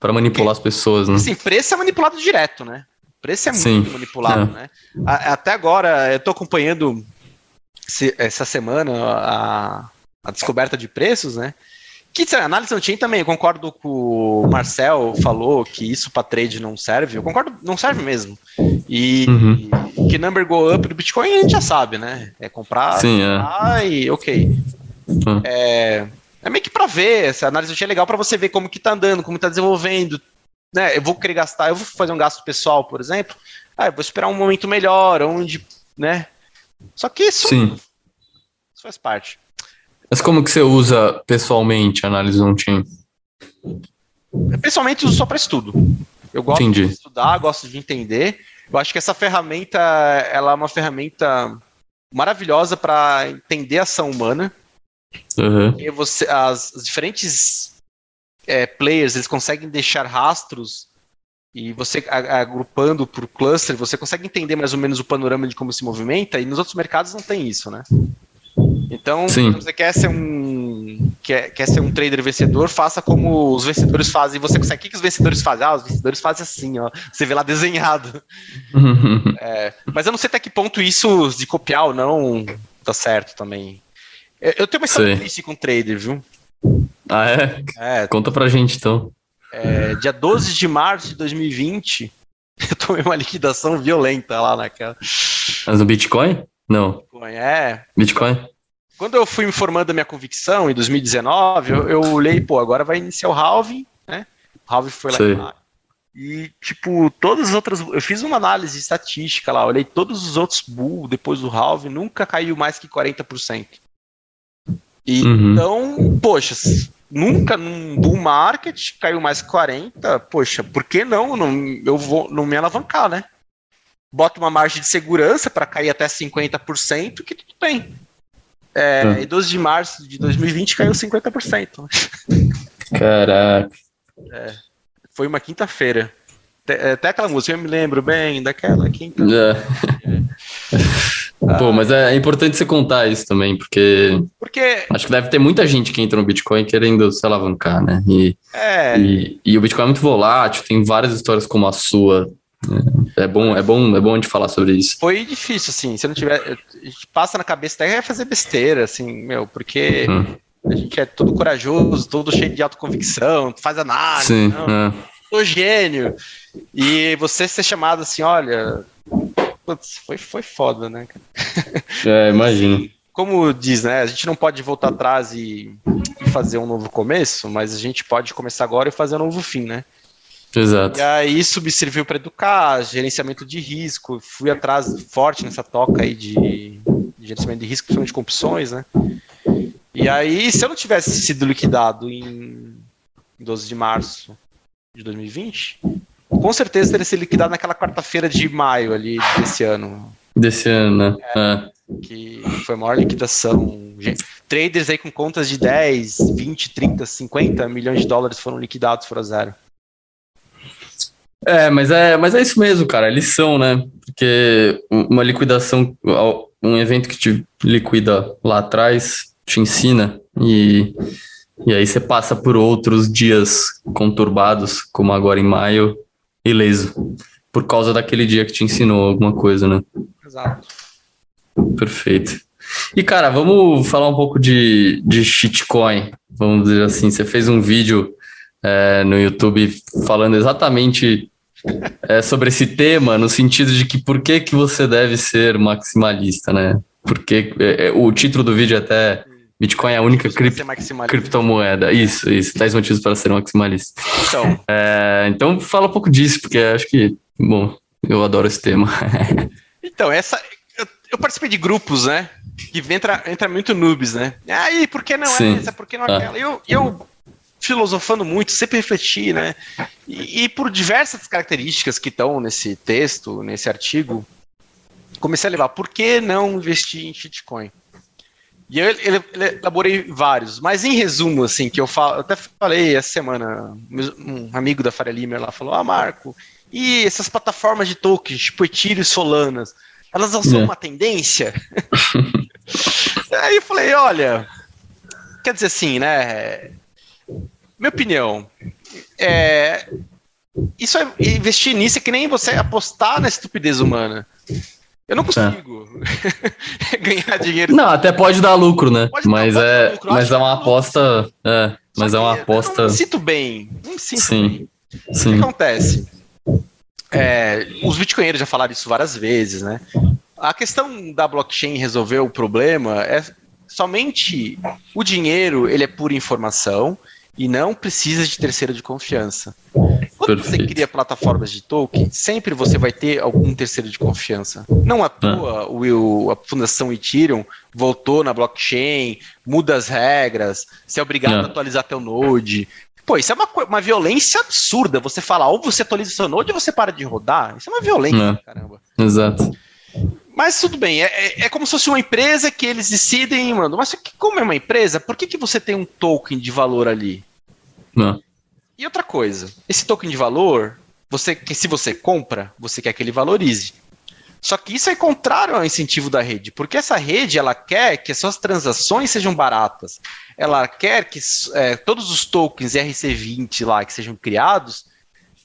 para manipular as pessoas, né? Sim, preço é manipulado direto, né? Preço é muito Sim, manipulado, é. né? até agora, eu estou acompanhando essa semana a, a descoberta de preços, né? Que análise on-chain também, eu concordo com o Marcel falou que isso para trade não serve. Eu concordo, não serve mesmo. E uhum. que number go up do Bitcoin a gente já sabe, né? É comprar, Sim, é. e ok. Uhum. É, é meio que para ver, essa análise é legal para você ver como que tá andando, como tá desenvolvendo. Né? Eu vou querer gastar, eu vou fazer um gasto pessoal, por exemplo. Ah, eu vou esperar um momento melhor, onde, né? Só que isso, Sim. isso faz parte. Mas como que você usa pessoalmente a análise on-chain? Pessoalmente uso só para estudo. Eu gosto Entendi. de estudar, gosto de entender. Eu acho que essa ferramenta ela é uma ferramenta maravilhosa para entender a ação humana. Uhum. E você, as, as diferentes é, players eles conseguem deixar rastros e você agrupando por cluster, você consegue entender mais ou menos o panorama de como se movimenta, e nos outros mercados não tem isso, né? Então, Sim. se você quer ser um quer, quer ser um trader vencedor, faça como os vencedores fazem. Você consegue. O que, que os vencedores fazem? Ah, os vencedores fazem assim, ó. Você vê lá desenhado. [LAUGHS] é, mas eu não sei até que ponto isso de copiar ou não tá certo também. Eu tenho uma história triste com trader, viu? Ah, é? é? Conta pra gente então. É, dia 12 de março de 2020, [LAUGHS] eu tomei uma liquidação violenta lá naquela. Mas no Bitcoin? Não. Bitcoin, é. Bitcoin? Quando eu fui me formando a minha convicção, em 2019, eu, eu olhei, pô, agora vai iniciar o halving, né? O halving foi lá Sei. E, tipo, todas as outras. Eu fiz uma análise estatística lá, olhei todos os outros bull depois do halving, nunca caiu mais que 40%. E, uhum. Então, poxa, nunca num bull market caiu mais que 40%, poxa, por que não? não eu vou não me alavancar, né? Bota uma margem de segurança para cair até 50%, que tudo bem. É, hum. Em 12 de março de 2020 caiu 50%. Caraca. É, foi uma quinta-feira. Até, até, aquela música, eu me lembro bem daquela quinta. É. Pô, mas é, é, importante você contar isso também, porque, porque acho que deve ter muita gente que entra no Bitcoin querendo se alavancar, né? E, é. e, e o Bitcoin é muito volátil, tem várias histórias como a sua é bom, é bom, é bom a gente falar sobre isso. Foi difícil, assim. Se não tiver. A gente passa na cabeça até é fazer besteira, assim, meu, porque uhum. a gente é todo corajoso, todo cheio de autoconvicção, faz análise. Sim, não, é. Sou gênio. E você ser chamado assim, olha. Putz, foi, foi foda, né? É, [LAUGHS] imagino. Como diz, né? A gente não pode voltar atrás e, e fazer um novo começo, mas a gente pode começar agora e fazer um novo fim, né? Exato. E aí isso me serviu para educar, gerenciamento de risco, fui atrás forte nessa toca aí de, de gerenciamento de risco, principalmente com opções, né? E aí, se eu não tivesse sido liquidado em 12 de março de 2020, com certeza teria sido liquidado naquela quarta-feira de maio ali desse ano. Desse ano, né? É, é. Que foi a maior liquidação. Traders aí com contas de 10, 20, 30, 50 milhões de dólares foram liquidados por zero. É, mas é, mas é isso mesmo, cara, é lição, né? Porque uma liquidação, um evento que te liquida lá atrás, te ensina e, e aí você passa por outros dias conturbados, como agora em maio, ileso, por causa daquele dia que te ensinou alguma coisa, né? Exato. Perfeito. E, cara, vamos falar um pouco de, de shitcoin. Vamos dizer assim, você fez um vídeo é, no YouTube falando exatamente é, sobre esse tema, no sentido de que por que, que você deve ser maximalista, né? Porque é, é, o título do vídeo é até Bitcoin é a única cripto, criptomoeda. Isso, isso. 10 motivos para ser maximalista. Então. É, então fala um pouco disso, porque acho que, bom, eu adoro esse tema. [LAUGHS] então, essa. Eu, eu, participei de grupos, né? Que entra, entra muito noobs, né? Aí, por que não Sim. é essa? Por que não é aquela? Eu, eu filosofando muito, sempre refleti, né? E, e por diversas características que estão nesse texto, nesse artigo, comecei a levar, por que não investir em shitcoin? E eu, elaborei vários, mas em resumo, assim, que eu, falo, eu até falei essa semana, um amigo da Faria Limer lá falou, ah, Marco, E essas plataformas de tokens, tipo Ethereum e Solanas, elas não são é. uma tendência? [LAUGHS] Aí eu falei, olha, quer dizer assim, né? Minha opinião, é, isso é investir nisso é que nem você apostar na estupidez humana. Eu não consigo é. [LAUGHS] ganhar dinheiro. Não, até pode dar lucro, né? Pode mas dar, é, lucro. mas é uma aposta. É, mas é uma aposta. Eu me sinto bem. Não me sinto Sim. bem. Sim. O que acontece? É, os bitcoinheiros já falaram isso várias vezes, né? A questão da blockchain resolver o problema é somente o dinheiro, ele é pura informação e não precisa de terceiro de confiança. Quando Perfeito. você cria plataformas de token, sempre você vai ter algum terceiro de confiança. Não à toa o, a Fundação Ethereum voltou na blockchain, muda as regras, você é obrigado a atualizar teu node. Pô, isso é uma, uma violência absurda. Você fala, ou você atualiza seu node ou você para de rodar. Isso é uma violência, caramba. Exato. Mas tudo bem, é, é, é, como se fosse uma empresa que eles decidem, mano, mas como é uma empresa, por que, que você tem um token de valor ali? Não. E outra coisa, esse token de valor, você que se você compra, você quer que ele valorize. Só que isso é contrário ao incentivo da rede, porque essa rede ela quer que as suas transações sejam baratas. Ela quer que é, todos os tokens RC20 lá que sejam criados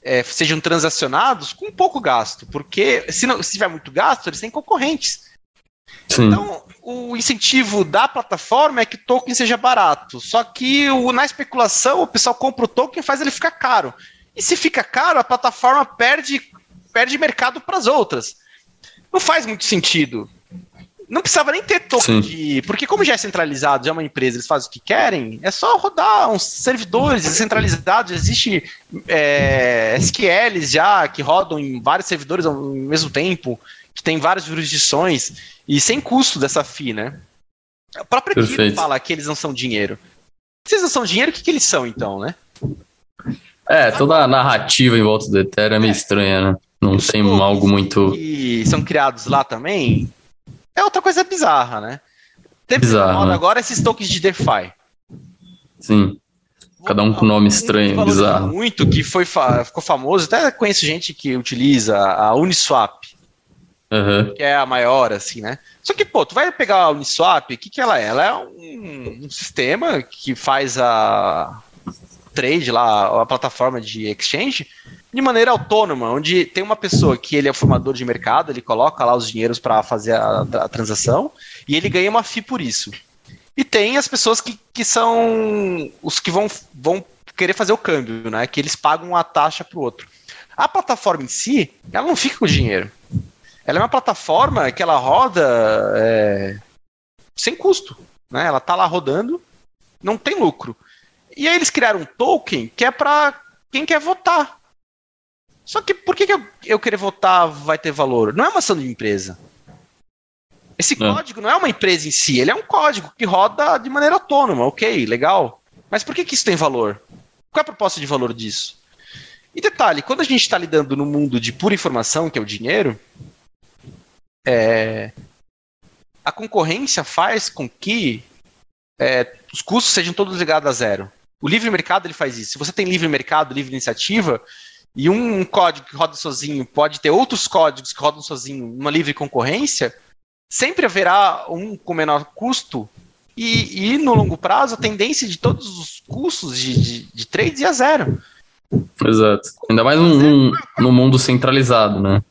é, sejam transacionados com pouco gasto, porque se, não, se tiver muito gasto, eles têm concorrentes. Sim. Então, o incentivo da plataforma é que o token seja barato. Só que o, na especulação, o pessoal compra o token e faz ele ficar caro. E se fica caro, a plataforma perde, perde mercado para as outras. Não faz muito sentido. Não precisava nem ter token Sim. de. Porque, como já é centralizado, já é uma empresa, eles fazem o que querem, é só rodar uns servidores centralizados. Existe é, SQLs já que rodam em vários servidores ao mesmo tempo, que tem várias jurisdições, e sem custo dessa FI, né? A própria Perfeito. fala que eles não são dinheiro. Se eles não são dinheiro, o que, que eles são, então, né? É, toda a narrativa em volta do Ethereum é meio estranha, né? Não tem algo muito. E são criados lá também, é outra coisa bizarra, né? Teve Bizarro, né? agora esses tokens de DeFi. Sim. Cada um com nome estranho, bizarro. Muito que foi ficou famoso, até conheço gente que utiliza a Uniswap. Uhum. Que é a maior, assim, né? Só que, pô, tu vai pegar a Uniswap, o que, que ela é? Ela é um, um sistema que faz a trade lá, a plataforma de exchange, de maneira autônoma, onde tem uma pessoa que ele é formador de mercado, ele coloca lá os dinheiros para fazer a, a, transação e ele ganha uma FII por isso. E tem as pessoas que, que são os que vão, vão querer fazer o câmbio, né? Que eles pagam a taxa para o outro. A plataforma em si, ela não fica com o dinheiro. Ela é uma plataforma que ela roda é, sem custo. Né? Ela tá lá rodando, não tem lucro. E aí eles criaram um token que é para quem quer votar. Só que por que, que eu, eu querer votar vai ter valor? Não é uma ação de empresa. Esse não. código não é uma empresa em si, ele é um código que roda de maneira autônoma, ok, legal. Mas por que, que isso tem valor? Qual é a proposta de valor disso? E detalhe, quando a gente está lidando no mundo de pura informação, que é o dinheiro, é, a concorrência faz com que é, os custos sejam todos ligados a zero. O livre mercado ele faz isso. Se você tem livre mercado, livre iniciativa, e um código que roda sozinho pode ter outros códigos que rodam sozinho numa livre concorrência, sempre haverá um com menor custo e, e no longo prazo a tendência de todos os custos de, de, de trades é a zero. Exato. Ainda mais num, num, num mundo centralizado, né?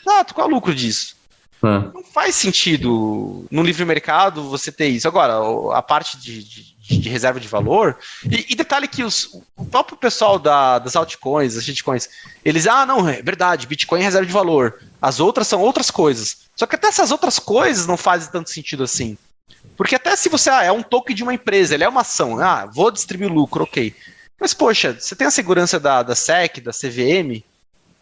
Exato, qual é o lucro disso? É. Não faz sentido no livre mercado você ter isso. Agora, a parte de, de de reserva de valor. E, e detalhe que os, o próprio pessoal da, das altcoins, das shitcoins, eles, ah, não, é verdade, Bitcoin é reserva de valor. As outras são outras coisas. Só que até essas outras coisas não fazem tanto sentido assim. Porque até se você, ah, é um token de uma empresa, ele é uma ação, ah, vou distribuir lucro, ok. Mas, poxa, você tem a segurança da, da SEC, da CVM,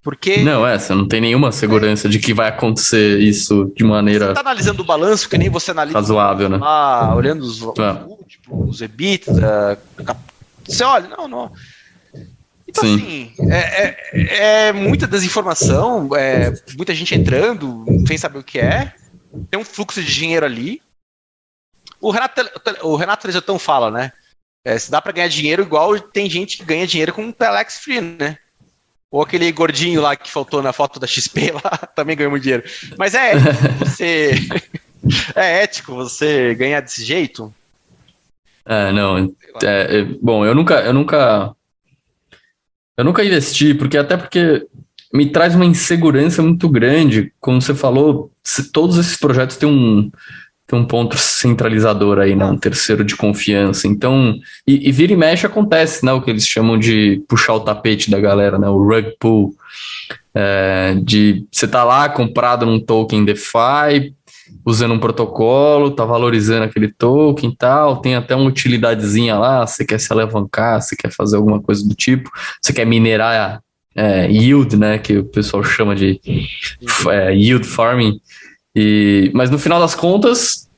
porque. Não, é, você não tem nenhuma segurança é. de que vai acontecer isso de maneira. Você tá analisando o balanço, que nem você analisa. Razoável, né? Ah, olhando os, é. tipo, os EBITDA. Você olha, não, não. Então, Sim. assim, é, é, é, muita desinformação, é, muita gente entrando sem saber o que é. Tem um fluxo de dinheiro ali. O Renato, o Renato Trezetão fala, né? É, se dá para ganhar dinheiro igual tem gente que ganha dinheiro com o Telex Free, né? Ou aquele gordinho lá que faltou na foto da XP [LAUGHS] lá, também ganhou muito dinheiro. Mas é você. [LAUGHS] é ético você ganhar desse jeito? É, não. É, é, bom, eu nunca, eu nunca. Eu nunca investi, porque até porque me traz uma insegurança muito grande. Como você falou, todos esses projetos têm um, tem um ponto centralizador aí, né? Um terceiro de confiança. Então, e, e, vira e mexe acontece, né? O que eles chamam de puxar o tapete da galera, né? O rug pull. É, de você tá lá comprado num token DeFi, usando um protocolo, tá valorizando aquele token e tal, tem até uma utilidadezinha lá, você quer se alavancar, você quer fazer alguma coisa do tipo, você quer minerar é, yield, né? Que o pessoal chama de é, yield farming. E, mas no final das contas,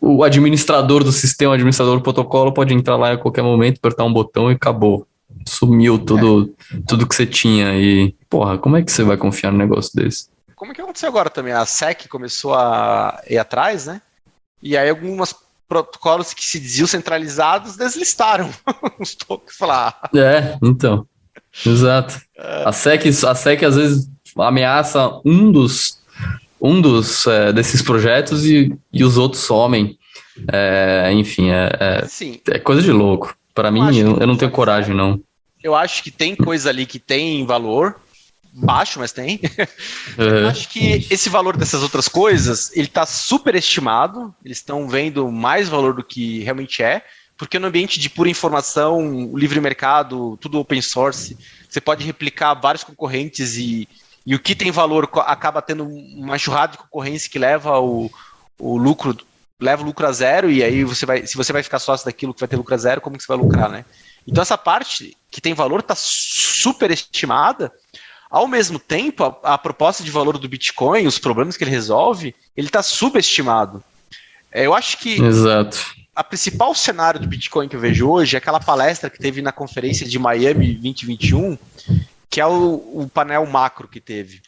o administrador do sistema, o administrador do protocolo pode entrar lá a qualquer momento, apertar um botão e acabou. Sumiu tudo, é. tudo que você tinha. E, porra, como é que você vai confiar num negócio desse? Como é que aconteceu agora também? A SEC começou a ir atrás, né? E aí algumas protocolos que se diziam centralizados deslistaram [LAUGHS] os tokens lá. É, então. Exato. É. A SEC, a SEC às vezes ameaça um dos um dos é, desses projetos e, e os outros somem. É, enfim, é, é, é, coisa de louco. Para mim, eu, eu não tenho coragem, não. Eu acho que tem coisa ali que tem valor, baixo, mas tem. Eu acho que esse valor dessas outras coisas, ele está superestimado, eles estão vendo mais valor do que realmente é, porque no ambiente de pura informação, livre mercado, tudo open source, você pode replicar vários concorrentes e e o que tem valor acaba tendo uma churrada de concorrência que leva o, o lucro leva o lucro a zero e aí você vai se você vai ficar sócio daquilo que vai ter lucro a zero como que você vai lucrar né? Então essa parte que tem valor está super estimada. Ao mesmo tempo a, a, proposta de valor do Bitcoin os problemas que ele resolve ele está subestimado. É, eu acho que Exato. a principal cenário do Bitcoin que eu vejo hoje é aquela palestra que teve na conferência de Miami 2021 que é o, o painel macro que teve,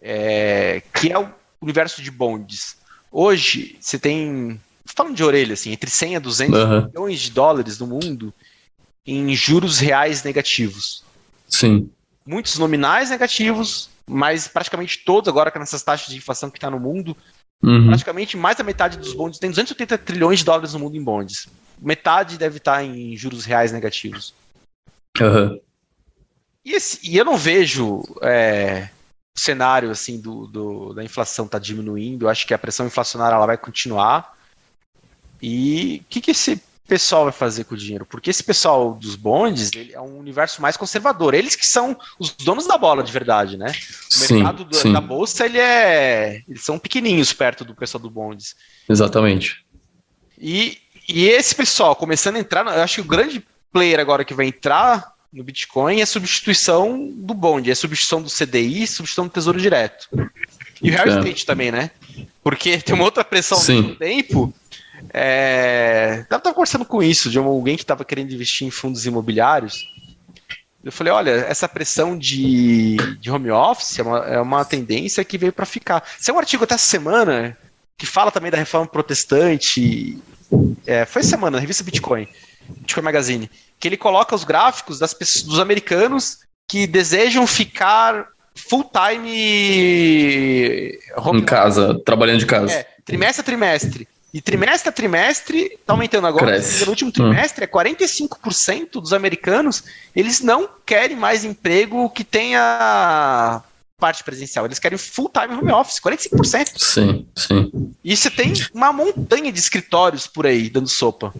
é, que é o universo de bondes. Hoje, você tem, falando de orelha, assim, entre 100 a 200 uhum. milhões de dólares no mundo em juros reais negativos. Sim. Muitos nominais negativos, mas praticamente todos, agora com essas taxas de inflação que está no mundo, uhum. praticamente mais da metade dos bondes, tem 280 trilhões de dólares no mundo em bondes. Metade deve estar tá em juros reais negativos. Uhum. E, esse, e eu não vejo é, o cenário assim do, do, da inflação tá diminuindo. Eu acho que a pressão inflacionária ela vai continuar. E o que, que esse pessoal vai fazer com o dinheiro? Porque esse pessoal dos bondes é um universo mais conservador. Eles que são os donos da bola de verdade, né? O sim, mercado do, sim. da bolsa ele é, eles são pequenininhos perto do pessoal do bondes. Exatamente. E, e esse pessoal começando a entrar, eu acho que o grande player agora que vai entrar no Bitcoin é substituição do bonde, é substituição do CDI, substituição do Tesouro Direto. E o real é. estate também, né? Porque [LAUGHS] tem uma outra pressão Sim. no tempo. É... Eu estava conversando com isso, de alguém que estava querendo investir em fundos imobiliários. Eu falei, olha, essa pressão de, de home office é uma, é uma tendência que veio para ficar. Tem um artigo até essa semana que fala também da reforma protestante. É, foi semana, na revista Bitcoin, Bitcoin Magazine que ele coloca os gráficos das pessoas, dos americanos que desejam ficar full time em casa, trabalhando de casa. É, trimestre a trimestre. E trimestre a trimestre, está aumentando agora, Cresce. no último trimestre, hum. é 45% dos americanos, eles não querem mais emprego que tenha parte presencial. Eles querem full time home office, 45%. Sim, sim. E você tem uma montanha de escritórios por aí dando sopa.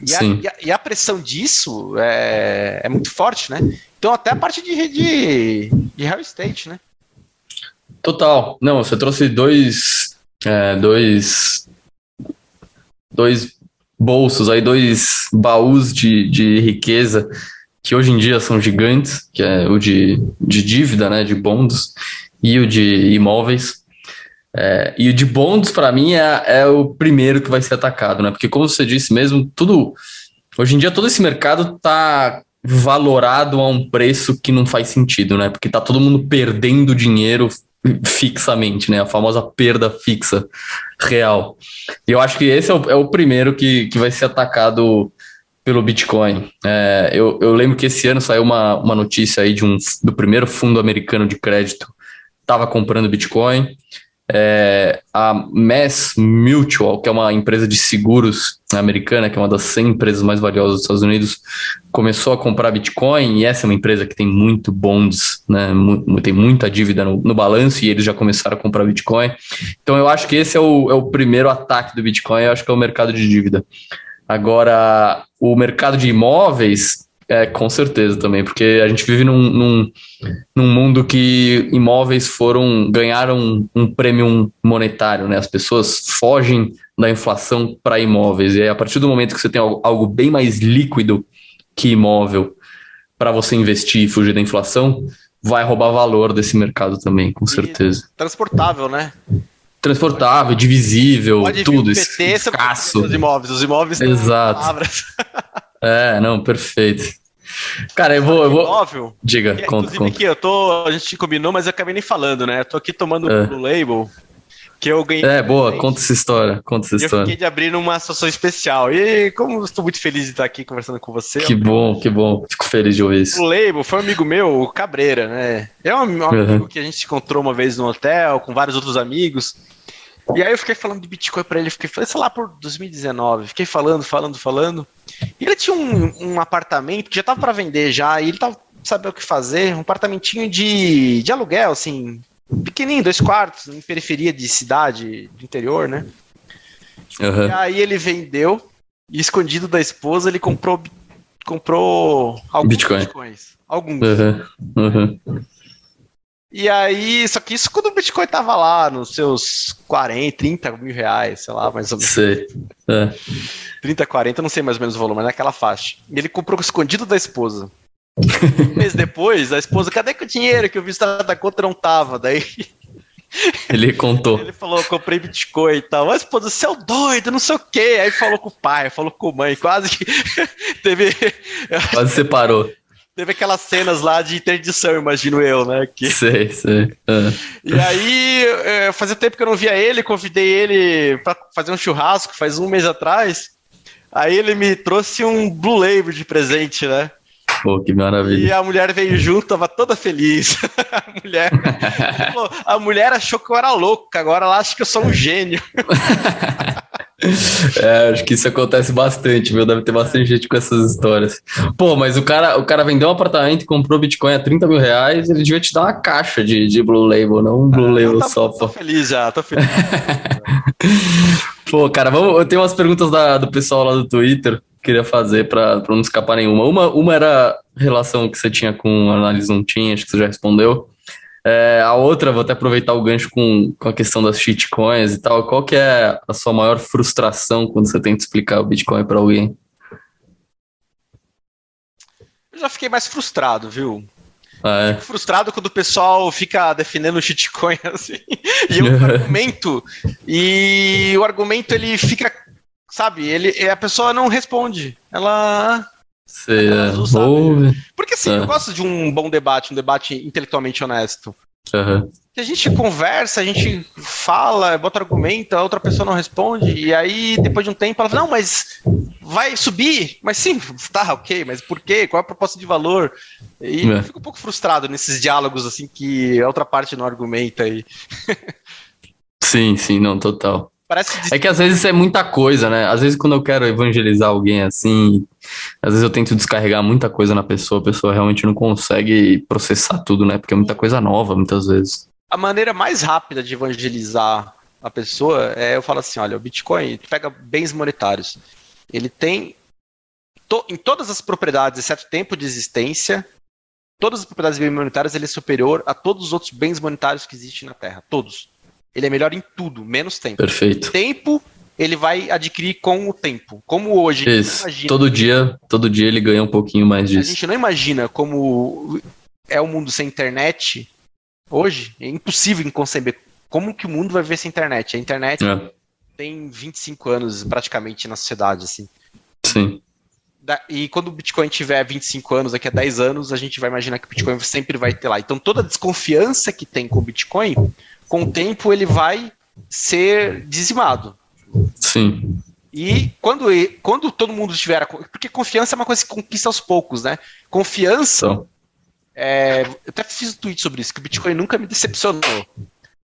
E a, e, a, e a, pressão disso é, é, muito forte, né? Então, até a parte de, de, de real estate, né? Total. Não, você trouxe dois, é, dois, dois bolsos aí, dois baús de, de riqueza que hoje em dia são gigantes, que é o de, de dívida, né, de bonds, e o de imóveis. É, e o de bonds, para mim, é, é, o primeiro que vai ser atacado, né? Porque, como você disse mesmo, tudo. Hoje em dia, todo esse mercado tá valorado a um preço que não faz sentido, né? Porque tá todo mundo perdendo dinheiro fixamente, né? A famosa perda fixa real. E eu acho que esse é o, é o primeiro que, que vai ser atacado pelo Bitcoin. É, eu, eu lembro que esse ano saiu uma, uma notícia aí de um, do primeiro fundo americano de crédito estava comprando Bitcoin. É, a Mass Mutual, que é uma empresa de seguros americana, que é uma das 100 empresas mais valiosas dos Estados Unidos, começou a comprar Bitcoin, e essa é uma empresa que tem muito bonds, né, tem muita dívida no, no balanço, e eles já começaram a comprar Bitcoin. Então eu acho que esse é o, é o primeiro ataque do Bitcoin, eu acho que é o mercado de dívida. Agora, o mercado de imóveis é, com certeza também, porque a gente vive num, num, num, mundo que imóveis foram ganharam um prêmio monetário, né? As pessoas fogem da inflação para imóveis. E aí, a partir do momento que você tem algo bem mais líquido que imóvel para você investir e fugir da inflação, vai roubar valor desse mercado também, com certeza. E transportável, né? Transportável, divisível, Pode tudo, PT, escasso. Os imóveis, os imóveis Exato. [LAUGHS] É, não, perfeito. Cara, eu vou. Eu vou... Diga, que, conta, conta. aqui, eu tô. A gente combinou, mas eu acabei nem falando, né? Eu tô aqui tomando é. Blue Label. Que eu ganhei. É, boa, conta essa história. Conta essa história. Eu fiquei de abrir numa situação especial. E como estou muito feliz de estar aqui conversando com você. Que bom, que bom. Fico feliz de ouvir isso. O Label foi um amigo meu, o Cabreira, né? É um, um uhum. amigo que a gente encontrou uma vez no hotel, com vários outros amigos. E aí eu fiquei falando de Bitcoin para ele, fiquei falando, sei lá, por 2019, fiquei falando, falando, falando. E ele tinha um, um apartamento que já tava para vender já, e ele tava sabendo o que fazer, um apartamentinho de, de aluguel, assim, pequenininho, dois quartos, em periferia de cidade, do interior, né? Uhum. E aí ele vendeu, e escondido da esposa, ele comprou comprou alguns Bitcoin. bitcoins. Alguns. Uhum. Uhum. E aí, só que isso quando o Bitcoin tava lá nos seus 40, 30 mil reais, sei lá, mais ou menos. Sei. É. 30, 40, não sei mais ou menos o volume, mas naquela faixa. E ele comprou escondido da esposa. um mês [LAUGHS] depois, a esposa, cadê que o dinheiro que eu vi da conta não tava? Daí. [LAUGHS] Ele contou. Ele falou, comprei Bitcoin e tal. A esposa, você é o doido, não sei o quê. Aí falou com o pai, falou com a mãe, quase que [LAUGHS] teve. Quase separou. Teve aquelas cenas lá de interdição, imagino eu, né? Que... [LAUGHS] Sei, sei. É. E aí, é, fazia tempo que eu não via ele, convidei ele para fazer um churrasco, faz um mês atrás. Aí ele me trouxe um Blue Label de presente, né? Pô, que maravilha. E a mulher veio junto, tava toda feliz. [LAUGHS] a, mulher, [LAUGHS] a mulher achou que eu era louco, agora ela acha que eu sou um gênio. [LAUGHS] É, acho que isso acontece bastante, viu? Deve ter bastante gente com essas histórias. Pô, mas o cara, o cara vendeu um apartamento e comprou Bitcoin a 30 mil reais, ele devia te dar uma caixa de, de Blue Label, não um Blue ah, Label tô, só. Tô feliz já, tô feliz. [LAUGHS] Pô, cara, vamos, eu tenho umas perguntas da, do pessoal lá do Twitter queria fazer para não escapar nenhuma. Uma, uma era a relação que você tinha com a análise não tinha, acho que você já respondeu. É, a outra, vou até aproveitar o gancho com, com a questão das shitcoins e tal. Qual que é a sua maior frustração quando você tenta explicar o Bitcoin para alguém? Eu já fiquei mais frustrado, viu? Ah, é. frustrado quando o pessoal fica defendendo o shitcoin [LAUGHS] assim. E o [LAUGHS] argumento. E o argumento ele fica. Sabe, ele, a pessoa não responde. Ela. Sei, é. Porque assim, é. eu gosto de um bom debate, um debate intelectualmente honesto. Uhum. A gente conversa, a gente fala, bota argumento, a outra pessoa não responde, e aí depois de um tempo ela fala, não, mas vai subir. Mas sim, [LAUGHS] tá, ok, mas por quê? Qual é a proposta de valor? E é. eu fico um pouco frustrado nesses diálogos assim que a outra parte não argumenta aí. [LAUGHS] sim, sim, não, total. Parece que... É que às vezes é muita coisa, né? Às vezes quando eu quero evangelizar alguém assim, às vezes eu tento descarregar muita coisa na pessoa, a pessoa realmente não consegue processar tudo, né? Porque é muita coisa nova, muitas vezes. A maneira mais rápida de evangelizar a pessoa é eu falo assim, olha, o Bitcoin pega bens monetários. Ele tem to, em todas as propriedades, exceto tempo de existência, todas as propriedades bens monetárias ele é superior a todos os outros bens monetários que existem na Terra, todos. Ele é melhor em tudo, menos tempo. Perfeito. Tempo ele vai adquirir com o tempo. Como hoje. Isso. Todo dia, todo dia ele ganha um pouquinho mais disso. A gente não imagina como é o mundo sem internet hoje. É impossível conceber como que o mundo vai ver sem internet. A internet é. tem 25 anos praticamente na sociedade, assim. Sim. E quando o Bitcoin tiver 25 anos, daqui a 10 anos, a gente vai imaginar que o Bitcoin sempre vai ter lá. Então toda a desconfiança que tem com o Bitcoin com o tempo ele vai ser dizimado. Sim. E quando, quando todo mundo tiver. Porque confiança é uma coisa que conquista aos poucos, né? Confiança. Então. É, eu até fiz um tweet sobre isso, que o Bitcoin nunca me decepcionou.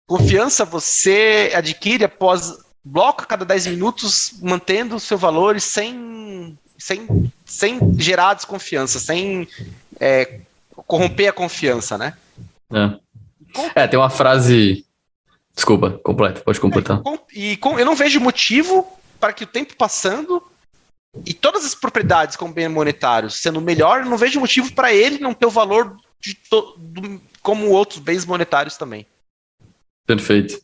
Confiança você adquire após bloco a cada 10 minutos, mantendo o seu valor sem, sem, sem gerar desconfiança, sem é, corromper a confiança, né? É. é, tem uma frase. Desculpa, completa, pode completar. E com, eu não vejo motivo para que o tempo passando e todas as propriedades como bem monetários sendo melhor, eu não vejo motivo para ele não ter o valor de to, do, como outros bens monetários também. Perfeito.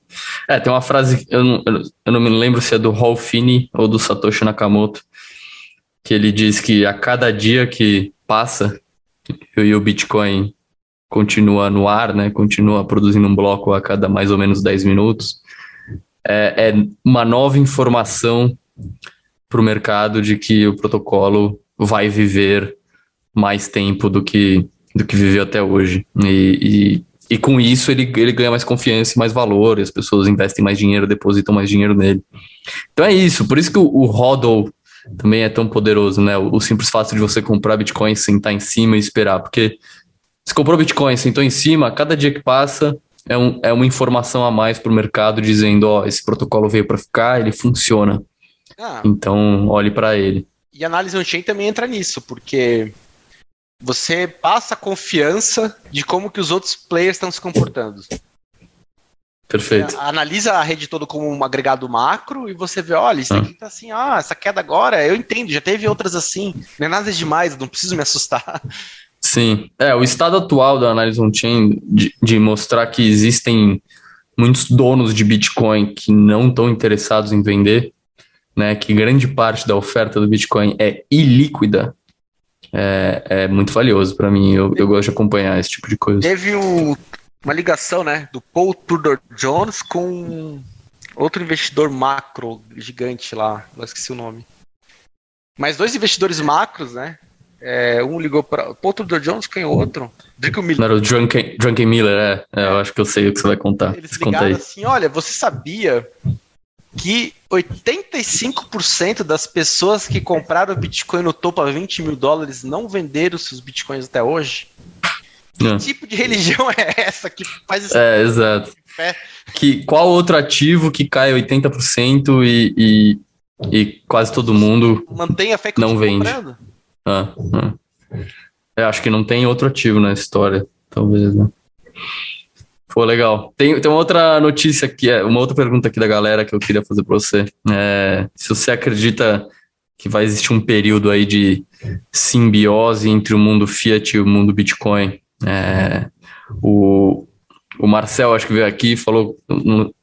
É, tem uma frase, eu não, eu não me lembro se é do Hall Finney ou do Satoshi Nakamoto, que ele diz que a cada dia que passa e o Bitcoin continua no ar, né, continua produzindo um bloco a cada mais ou menos 10 minutos, é, é uma nova informação para o mercado de que o protocolo vai viver mais tempo do que, do que viveu até hoje. E, e, e, com isso ele, ele ganha mais confiança e mais valor, e as pessoas investem mais dinheiro, depositam mais dinheiro nele. Então é isso, por isso que o, o HODL também é tão poderoso, né? O, o simples fato de você comprar Bitcoin, sentar em cima e esperar, porque você comprou Bitcoin, sentou em cima, cada dia que passa é, um, é uma informação a mais para o mercado dizendo, ó, esse protocolo veio para ficar, ele funciona. Ah, então, olhe para ele. E análise on-chain também entra nisso, porque você passa confiança de como que os outros players estão se comportando. Perfeito. Você analisa a rede toda como um agregado macro e você vê, olha, isso aqui ah. tá assim, ah, essa queda agora, eu entendo, já teve outras assim, não é nada demais, não preciso me assustar. Sim, é, o estado atual da análise on-chain de, de mostrar que existem muitos donos de Bitcoin que não estão interessados em vender, né, que grande parte da oferta do Bitcoin é ilíquida, é, é muito valioso para mim. Eu, eu gosto de acompanhar esse tipo de coisa. Teve um, uma ligação, né, do Paul Tudor Jones com outro investidor macro gigante lá, não esqueci o nome. Mas dois investidores macros, né? É, um ligou para. Paul Tudor Jones, quem é outro? Drake Miller. Não era o Drunken, Drunken Miller, é. é. Eu acho que eu sei o que você vai contar. Eles ligaram assim: olha, você sabia que 85% das pessoas que compraram Bitcoin no topo a 20 mil dólares não venderam seus Bitcoins até hoje? Que tipo de religião é essa que faz isso? É, exato. Que, qual outro ativo que cai 80% e, e, e quase todo mundo Mantém a fé que não vende? Ah, ah. Eu acho que não tem outro ativo na história, talvez, né? Pô, legal. Tem, tem uma outra notícia aqui, é, uma outra pergunta aqui da galera que eu queria fazer para você. É, se você acredita que vai existir um período aí de simbiose entre o mundo Fiat e o mundo Bitcoin. É, o, o Marcel, acho que veio aqui falou,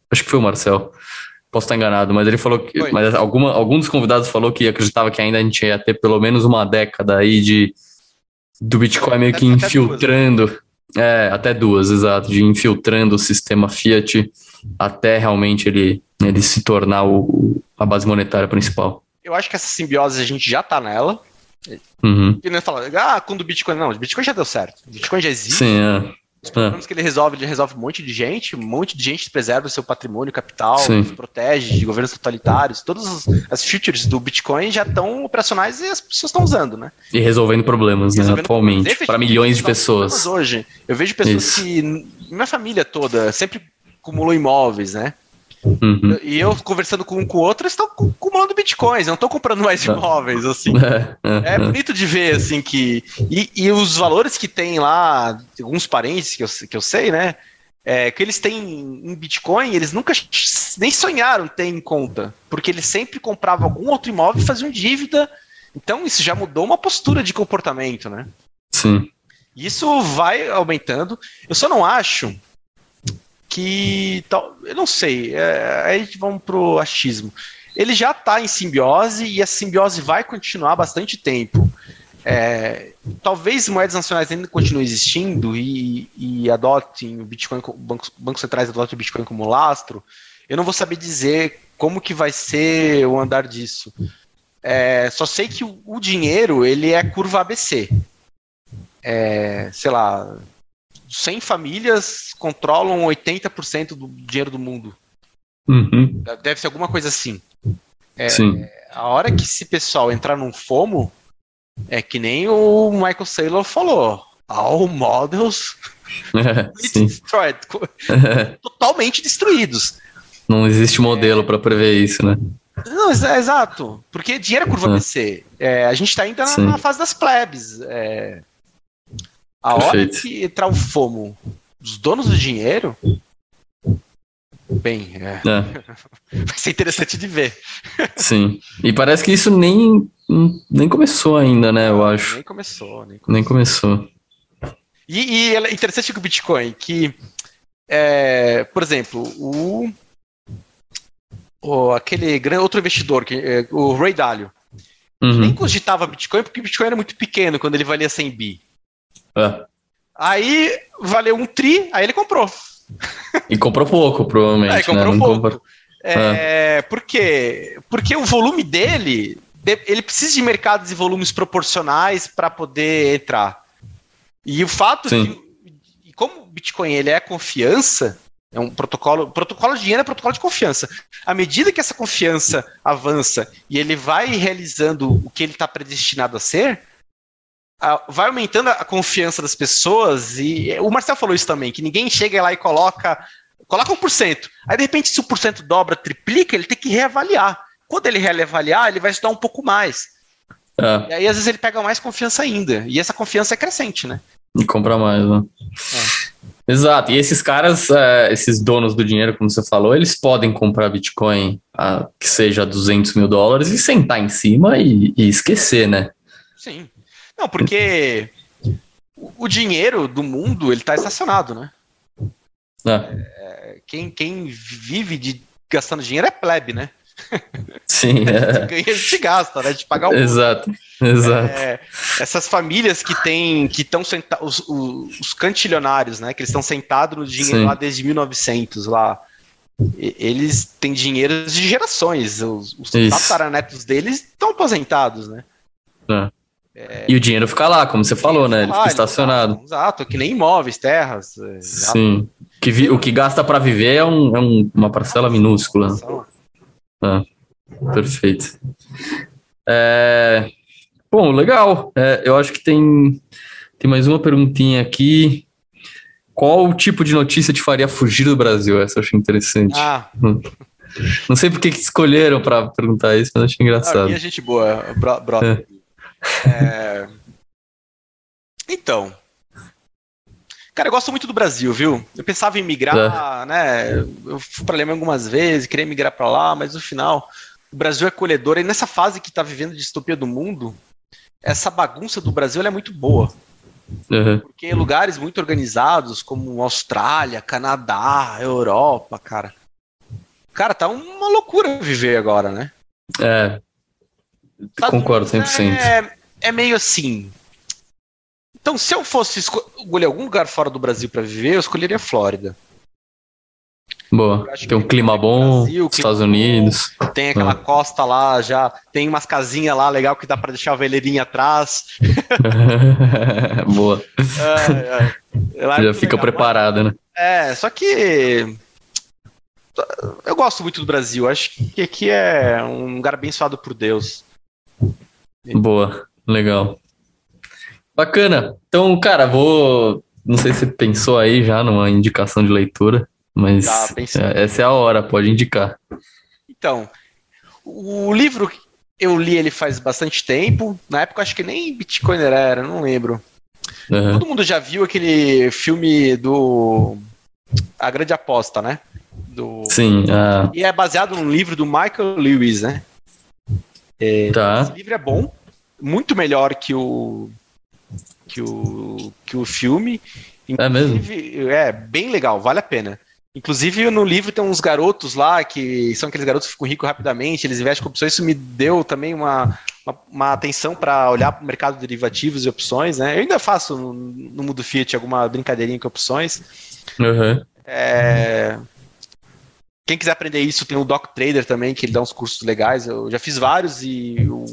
acho que foi o Marcel, posso estar enganado, mas ele falou que, mas alguma, algum dos convidados falou que acreditava que ainda a gente ia ter pelo menos uma década aí de do Bitcoin meio que infiltrando é, até duas, exato, de infiltrando o sistema Fiat até realmente ele, ele se tornar o, a base monetária principal. Eu acho que essa simbiose a gente já tá nela. Uhum. E não é falar, ah, quando o Bitcoin. Não, o Bitcoin já deu certo. O Bitcoin já existe. Sim, é. Os problemas é. que ele resolve, ele resolve um monte de gente, um monte de gente preserva o seu patrimônio capital, protege de governos totalitários, todas as features do Bitcoin já estão operacionais e as pessoas estão usando, né? E resolvendo problemas, né, atualmente, para milhões de pessoas. Hoje, eu vejo pessoas Isso. que, minha família toda, sempre acumulou imóveis, né? Uhum. E eu conversando com um com o outro, estão acumulando bitcoins, não estão comprando mais tá. imóveis, assim. [LAUGHS] É, é, é, bonito de ver, assim, que. E, e, os valores que tem lá, alguns parentes que eu, que eu sei, né? É, que eles têm em Bitcoin, eles nunca nem sonharam ter em conta, porque eles sempre compravam algum outro imóvel e faziam dívida. Então isso já mudou uma postura de comportamento, né? Sim. Isso vai aumentando. Eu só não acho que tal, eu não sei, é, aí vamos pro achismo. Ele já está em simbiose e a simbiose vai continuar bastante tempo. É, talvez moedas nacionais ainda continuem existindo e, e adotem o Bitcoin, bancos, bancos centrais adotem o Bitcoin como lastro. Eu não vou saber dizer como que vai ser o andar disso. É, só sei que o, dinheiro ele é curva ABC. É, sei lá, 100 famílias controlam 80% do dinheiro do mundo. Uhum. Deve ser alguma coisa assim. É, Sim. A hora que esse pessoal entrar num FOMO, é que nem o Michael Saylor falou. All models [LAUGHS] destroyed, [LAUGHS] totalmente destruídos. Não existe modelo é... para prever isso, né? Não, é, exato. Porque dinheiro é curva é. BC. É, a gente está ainda na, na, fase das plebes. É, a Perfeito. hora que entrar o FOMO dos donos do dinheiro, bem, é. é. [LAUGHS] vai ser interessante de ver. Sim. E parece que isso nem, nem começou ainda, né? Eu acho. Nem começou. Nem começou. Nem começou. E, e é interessante com o Bitcoin que, é, por exemplo, o o, aquele grande, outro investidor, que, é, o Ray Dalio, uhum. nem cogitava Bitcoin porque o Bitcoin era muito pequeno quando ele valia 100 bi. É. Aí valeu um tri, aí ele comprou. E comprou pouco, provavelmente. Aí comprou né? pouco. Comprou... É, é. Por quê? Porque o volume dele, ele precisa de mercados e volumes proporcionais para poder entrar. E o fato Sim. de, como o Bitcoin ele é confiança, é um protocolo. Protocolo de dinheiro é protocolo de confiança. À medida que essa confiança avança e ele vai realizando o que ele está predestinado a ser, vai aumentando a confiança das pessoas. E o Marcel falou isso também, que ninguém chega lá e coloca. Coloca 1%. Aí, de repente, se o porcento dobra, triplica, ele tem que reavaliar. Quando ele reavaliar, ele vai estudar um pouco mais. É. E aí, às vezes, ele pega mais confiança ainda. E essa confiança é crescente, né? E compra mais, né? É. Exato. E esses caras, é, esses donos do dinheiro, como você falou, eles podem comprar Bitcoin a, que seja 200 mil dólares e sentar em cima e, e esquecer, né? Sim. Não, porque o dinheiro do mundo, ele tá estacionado, né? É. É, quem, quem vive de gastando dinheiro é plebe, né? [LAUGHS] Sim. É. [LAUGHS] Ganha, a gente gasta, né? De pagar o. Exato. Exato. É, essas famílias que têm, que estão sentados, os, os, cantilionários, né? Que eles estão sentados no dinheiro Sim. lá desde 1900 lá. Eles têm dinheiro de gerações. Os, os tataranetos deles estão aposentados, né? É. É... E o dinheiro fica lá, como você falou, né? Ele fica estacionado. Exato, que nem imóveis, terras. É, Sim. Que vi, o que gasta para viver é, um, é um, uma parcela minúscula. Ah, perfeito. É, bom, legal. É, eu acho que tem, tem mais uma perguntinha aqui. Qual tipo de notícia te faria fugir do Brasil? Essa eu achei interessante. Ah. Não sei por que escolheram para perguntar isso, mas achei engraçado. É gente boa, bro, bro. É. Então, Cara, eu gosto muito do Brasil, viu? Eu pensava em migrar, é. né? Eu fui para Alemanha algumas vezes, queria migrar para lá, mas no final, o Brasil é acolhedor. E nessa fase que está vivendo de distopia do mundo, essa bagunça do Brasil é muito boa. Uhum. Porque lugares muito organizados, como Austrália, Canadá, Europa, cara. Cara, tá uma loucura viver agora, né? É. Concordo 100%. É, é meio assim. Então, se eu fosse escolher algum lugar fora do Brasil para viver, eu escolheria Flórida. Boa. Tem um clima bom, Brasil, Estados clima Unidos. Bom, tem aquela ah. costa lá, já tem umas casinhas lá legal que dá para deixar a veleirinha atrás. [LAUGHS] Boa. É, é. Já é fica legal, preparado, né? É, só que eu gosto muito do Brasil. Acho que aqui é um lugar abençoado por Deus. Boa, legal. Bacana. Então, cara, vou. Não sei se você pensou aí já numa indicação de leitura, mas tá, essa é a hora, pode indicar. Então, o livro eu li ele faz bastante tempo. Na época acho que nem Bitcoin era, não lembro. Uhum. Todo mundo já viu aquele filme do A Grande Aposta, né? Do... Sim. Uh... E é baseado num livro do Michael Lewis, né? É, tá. Esse livro é bom, muito melhor que o que o, que o filme. É mesmo? É, bem legal, vale a pena. Inclusive, no livro tem uns garotos lá que são aqueles garotos que ficam ricos rapidamente, eles investem com opções. Isso me deu também uma, uma, uma atenção para olhar para o mercado de derivativos e opções. Né? Eu ainda faço no, no Mundo Fiat alguma brincadeirinha com opções. Uhum. É... Quem quiser aprender isso, tem o Doc Trader também, que ele dá uns cursos legais. Eu já fiz vários e o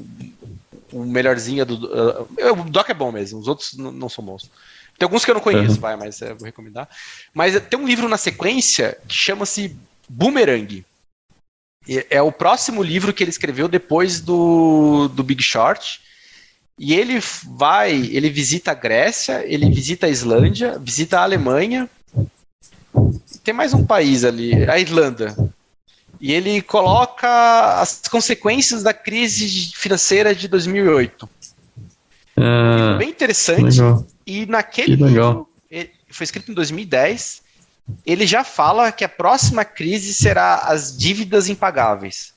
o melhorzinho do. Uh, o Doc é bom mesmo, os outros não são bons. Tem alguns que eu não conheço, uhum. vai, mas é, vou recomendar. Mas tem um livro na sequência que chama-se Boomerang. é o próximo livro que ele escreveu depois do, do Big Short. E ele vai, ele visita a Grécia, ele visita a Islândia, visita a Alemanha. Tem mais um país ali, a Irlanda. E ele coloca as consequências da crise financeira de 2008. Ah, bem interessante. Legal. E naquele livro, foi escrito em 2010, ele já fala que a próxima crise será as dívidas impagáveis.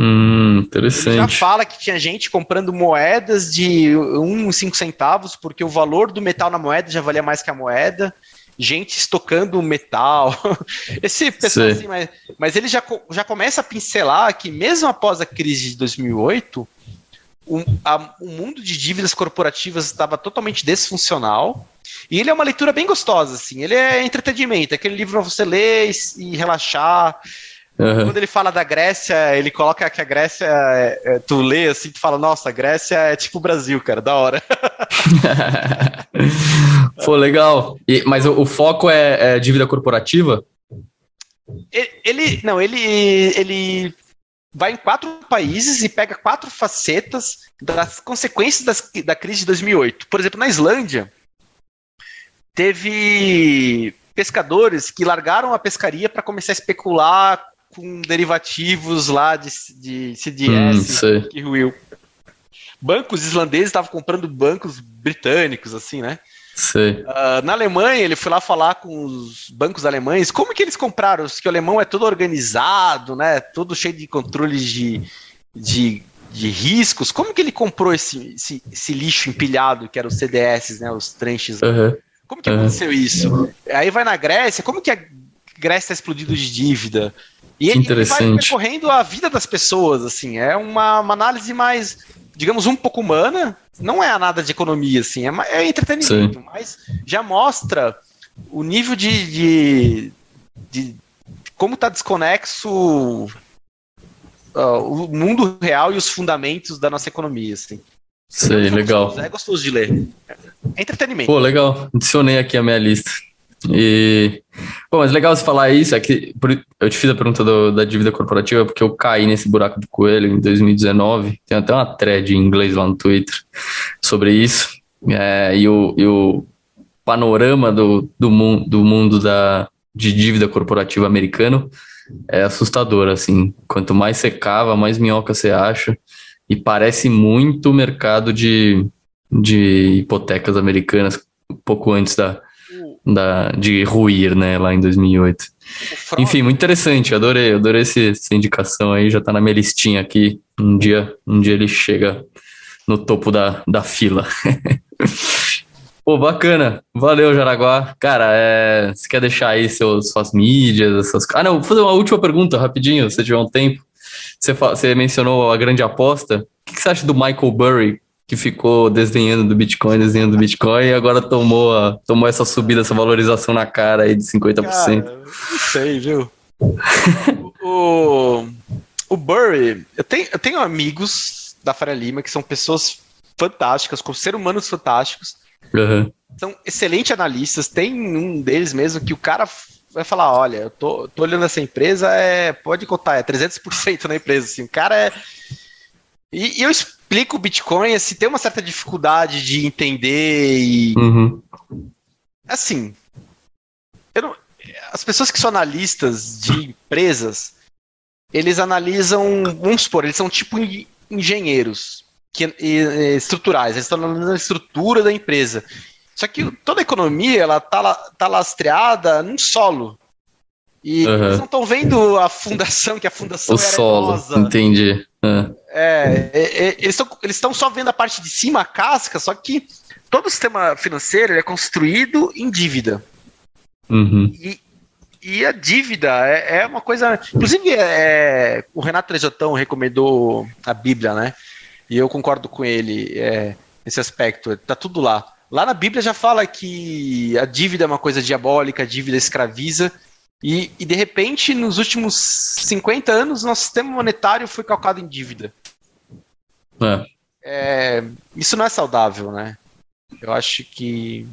Hum, interessante. Ele já fala que tinha gente comprando moedas de 1,5 centavos, porque o valor do metal na moeda já valia mais que a moeda. Gente estocando metal. [LAUGHS] Esse pessoal assim, mas, mas ele já, já começa a pincelar que, mesmo após a crise de 2008, o, a, o mundo de dívidas corporativas estava totalmente desfuncional. E ele é uma leitura bem gostosa, assim. Ele é entretenimento, é aquele livro para você ler e, e relaxar. Uhum. Quando ele fala da Grécia, ele coloca que a Grécia, é, é, tu lê assim, tu fala, nossa, a Grécia é tipo o Brasil, cara, da hora. [LAUGHS] [LAUGHS] Pô, legal. E, mas o, o foco é, é, dívida corporativa? Ele, ele, não, ele, ele vai em quatro países e pega quatro facetas das consequências das, da crise de 2008. Por exemplo, na Islândia, teve pescadores que largaram a pescaria para começar a especular com derivativos lá de, de CDS hum, que ruiu. Bancos islandeses estavam comprando bancos britânicos, assim, né? Uh, na Alemanha, ele foi lá falar com os bancos alemães. Como que eles compraram? Que o alemão é todo organizado, né? Todo cheio de controles de, de, de riscos. Como que ele comprou esse, esse, esse lixo empilhado, que eram os CDS, né? Os trenches. Uhum. Como que aconteceu uhum. isso? Aí vai na Grécia. Como que a Grécia está explodindo de dívida? E ele, ele, vai percorrendo a vida das pessoas, assim. É uma, uma análise mais digamos, um pouco humana, não é nada de economia, assim, é, é entretenimento, Sim. mas já mostra o nível de, de, de como está desconexo uh, o mundo real e os fundamentos da nossa economia, assim. Sei, legal. é gostoso de ler. É entretenimento. Pô, legal. Adicionei aqui a minha lista. E, bom, mas legal você falar isso, é que eu te fiz a pergunta do, da dívida corporativa porque eu caí nesse buraco do coelho em 2019, tem até uma thread em inglês lá no Twitter sobre isso, é, e, o, e o panorama do, do, mundo, do mundo da, de dívida corporativa americano é assustador, assim, quanto mais você cava, mais minhoca você acha, e parece muito o mercado de, de hipotecas americanas, pouco antes da da, de ruir, né, lá em 2008. Enfim, muito interessante, adorei, adorei esse, essa indicação aí, já tá na minha listinha aqui, um dia, um dia ele chega no topo da, da fila. [LAUGHS] Pô, bacana. Valeu, Jaraguá. Cara, é... você quer deixar aí seus, suas mídias, essas Ah, não, vou fazer uma última pergunta, rapidinho, se tiver um tempo. Você, você mencionou a grande aposta. O que, que você acha do Michael Burry que ficou desenhando do Bitcoin, desenhando do Bitcoin, e agora tomou, a, tomou essa subida, essa valorização na cara aí de 50%. Cara, não sei, viu? o, o Burry, eu tenho, eu tenho amigos da Faria Lima que são pessoas fantásticas, com seres humanos fantásticos. Uhum. São excelentes analistas. Tem um deles mesmo que o cara vai falar: olha, eu tô, tô olhando essa empresa, é, pode contar, é 300% na empresa. Assim, o cara é. E, e eu explica o Bitcoin, assim, tem uma certa dificuldade de entender e. Uhum. Assim. Não, as pessoas que são analistas de empresas, eles analisam. Vamos supor, eles são tipo engenheiros que, e, estruturais, eles estão analisando a estrutura da empresa. Só que toda a economia ela tá, tá lastreada num solo. E uhum. eles não estão vendo a fundação, que a fundação o solo, entendi. Uhum. É, é, é, eles estão só vendo a parte de cima, a casca, só que todo o sistema financeiro é construído em dívida. Uhum. E, e, a dívida é, é uma coisa. Inclusive, é, o Renato Trejotão recomendou a Bíblia, né? E eu concordo com ele é, nesse aspecto. Tá tudo lá. Lá na Bíblia já fala que a dívida é uma coisa diabólica, a dívida escraviza. E, e, de repente, nos últimos 50 anos, nosso sistema monetário foi calcado em dívida. É. É, isso não é saudável, né? Eu acho que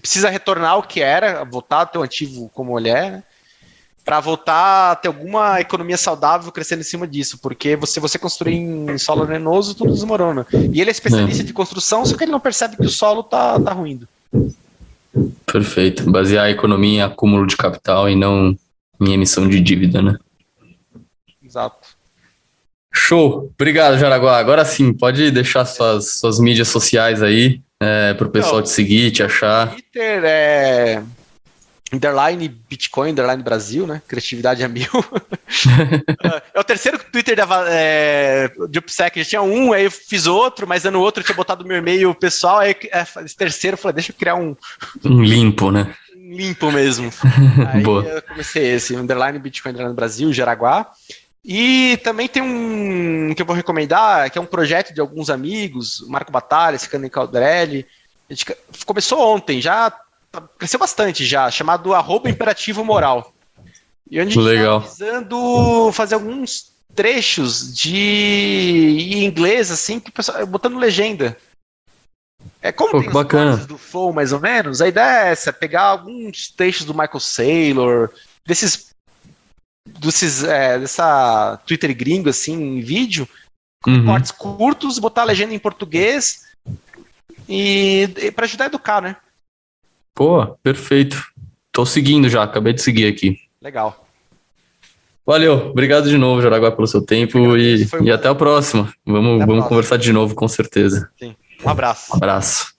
precisa retornar ao que era, voltar ao teu ativo como ele é. Né? para voltar a ter alguma economia saudável crescendo em cima disso, porque você você construir em solo arenoso, tudo desmorona. E ele é especialista é. de construção, só que ele não percebe que o solo tá, tá ruindo. Perfeito. Basear a economia em acúmulo de capital e não em emissão de dívida, né? Exato. Show. Obrigado, Jaraguá. Agora sim, pode deixar suas, suas mídias sociais aí é, para o pessoal te seguir, te achar. Twitter é underline Bitcoin, underline Brasil, né? Criatividade a mil. [LAUGHS] é o terceiro Twitter da, é, de UpSec. Já tinha um, aí eu fiz outro, mas ano outro eu tinha botado meu e-mail pessoal, aí é, esse terceiro eu falei, deixa eu criar um... Um limpo, né? limpo mesmo. [LAUGHS] aí Boa. eu comecei esse, underline Bitcoin, underline Brasil, Jaraguá. E também tem um que eu vou recomendar, que é um projeto de alguns amigos, Marco Batalha, Cicane Calderelli. A gente começou ontem, já cresceu bastante já, chamado arroba imperativo moral. E onde a gente tá Legal. tá visando fazer alguns trechos de em inglês, assim, que pessoal, botando legenda. É como Pô, tem bacana. do Flow, mais ou menos, a ideia é essa, pegar alguns trechos do Michael Saylor, desses, desses é, dessa Twitter gringo, assim, em vídeo, com uhum. cortes curtos, botar a legenda em português e, e para ajudar a educar, né? Pô, perfeito. Tô seguindo já, acabei de seguir aqui. Legal. Valeu, obrigado de novo, Jaraguá, pelo seu tempo e, um... e, até a próxima. Vamos, vamos próxima. conversar de novo, com certeza. Sim. Um abraço. Um abraço.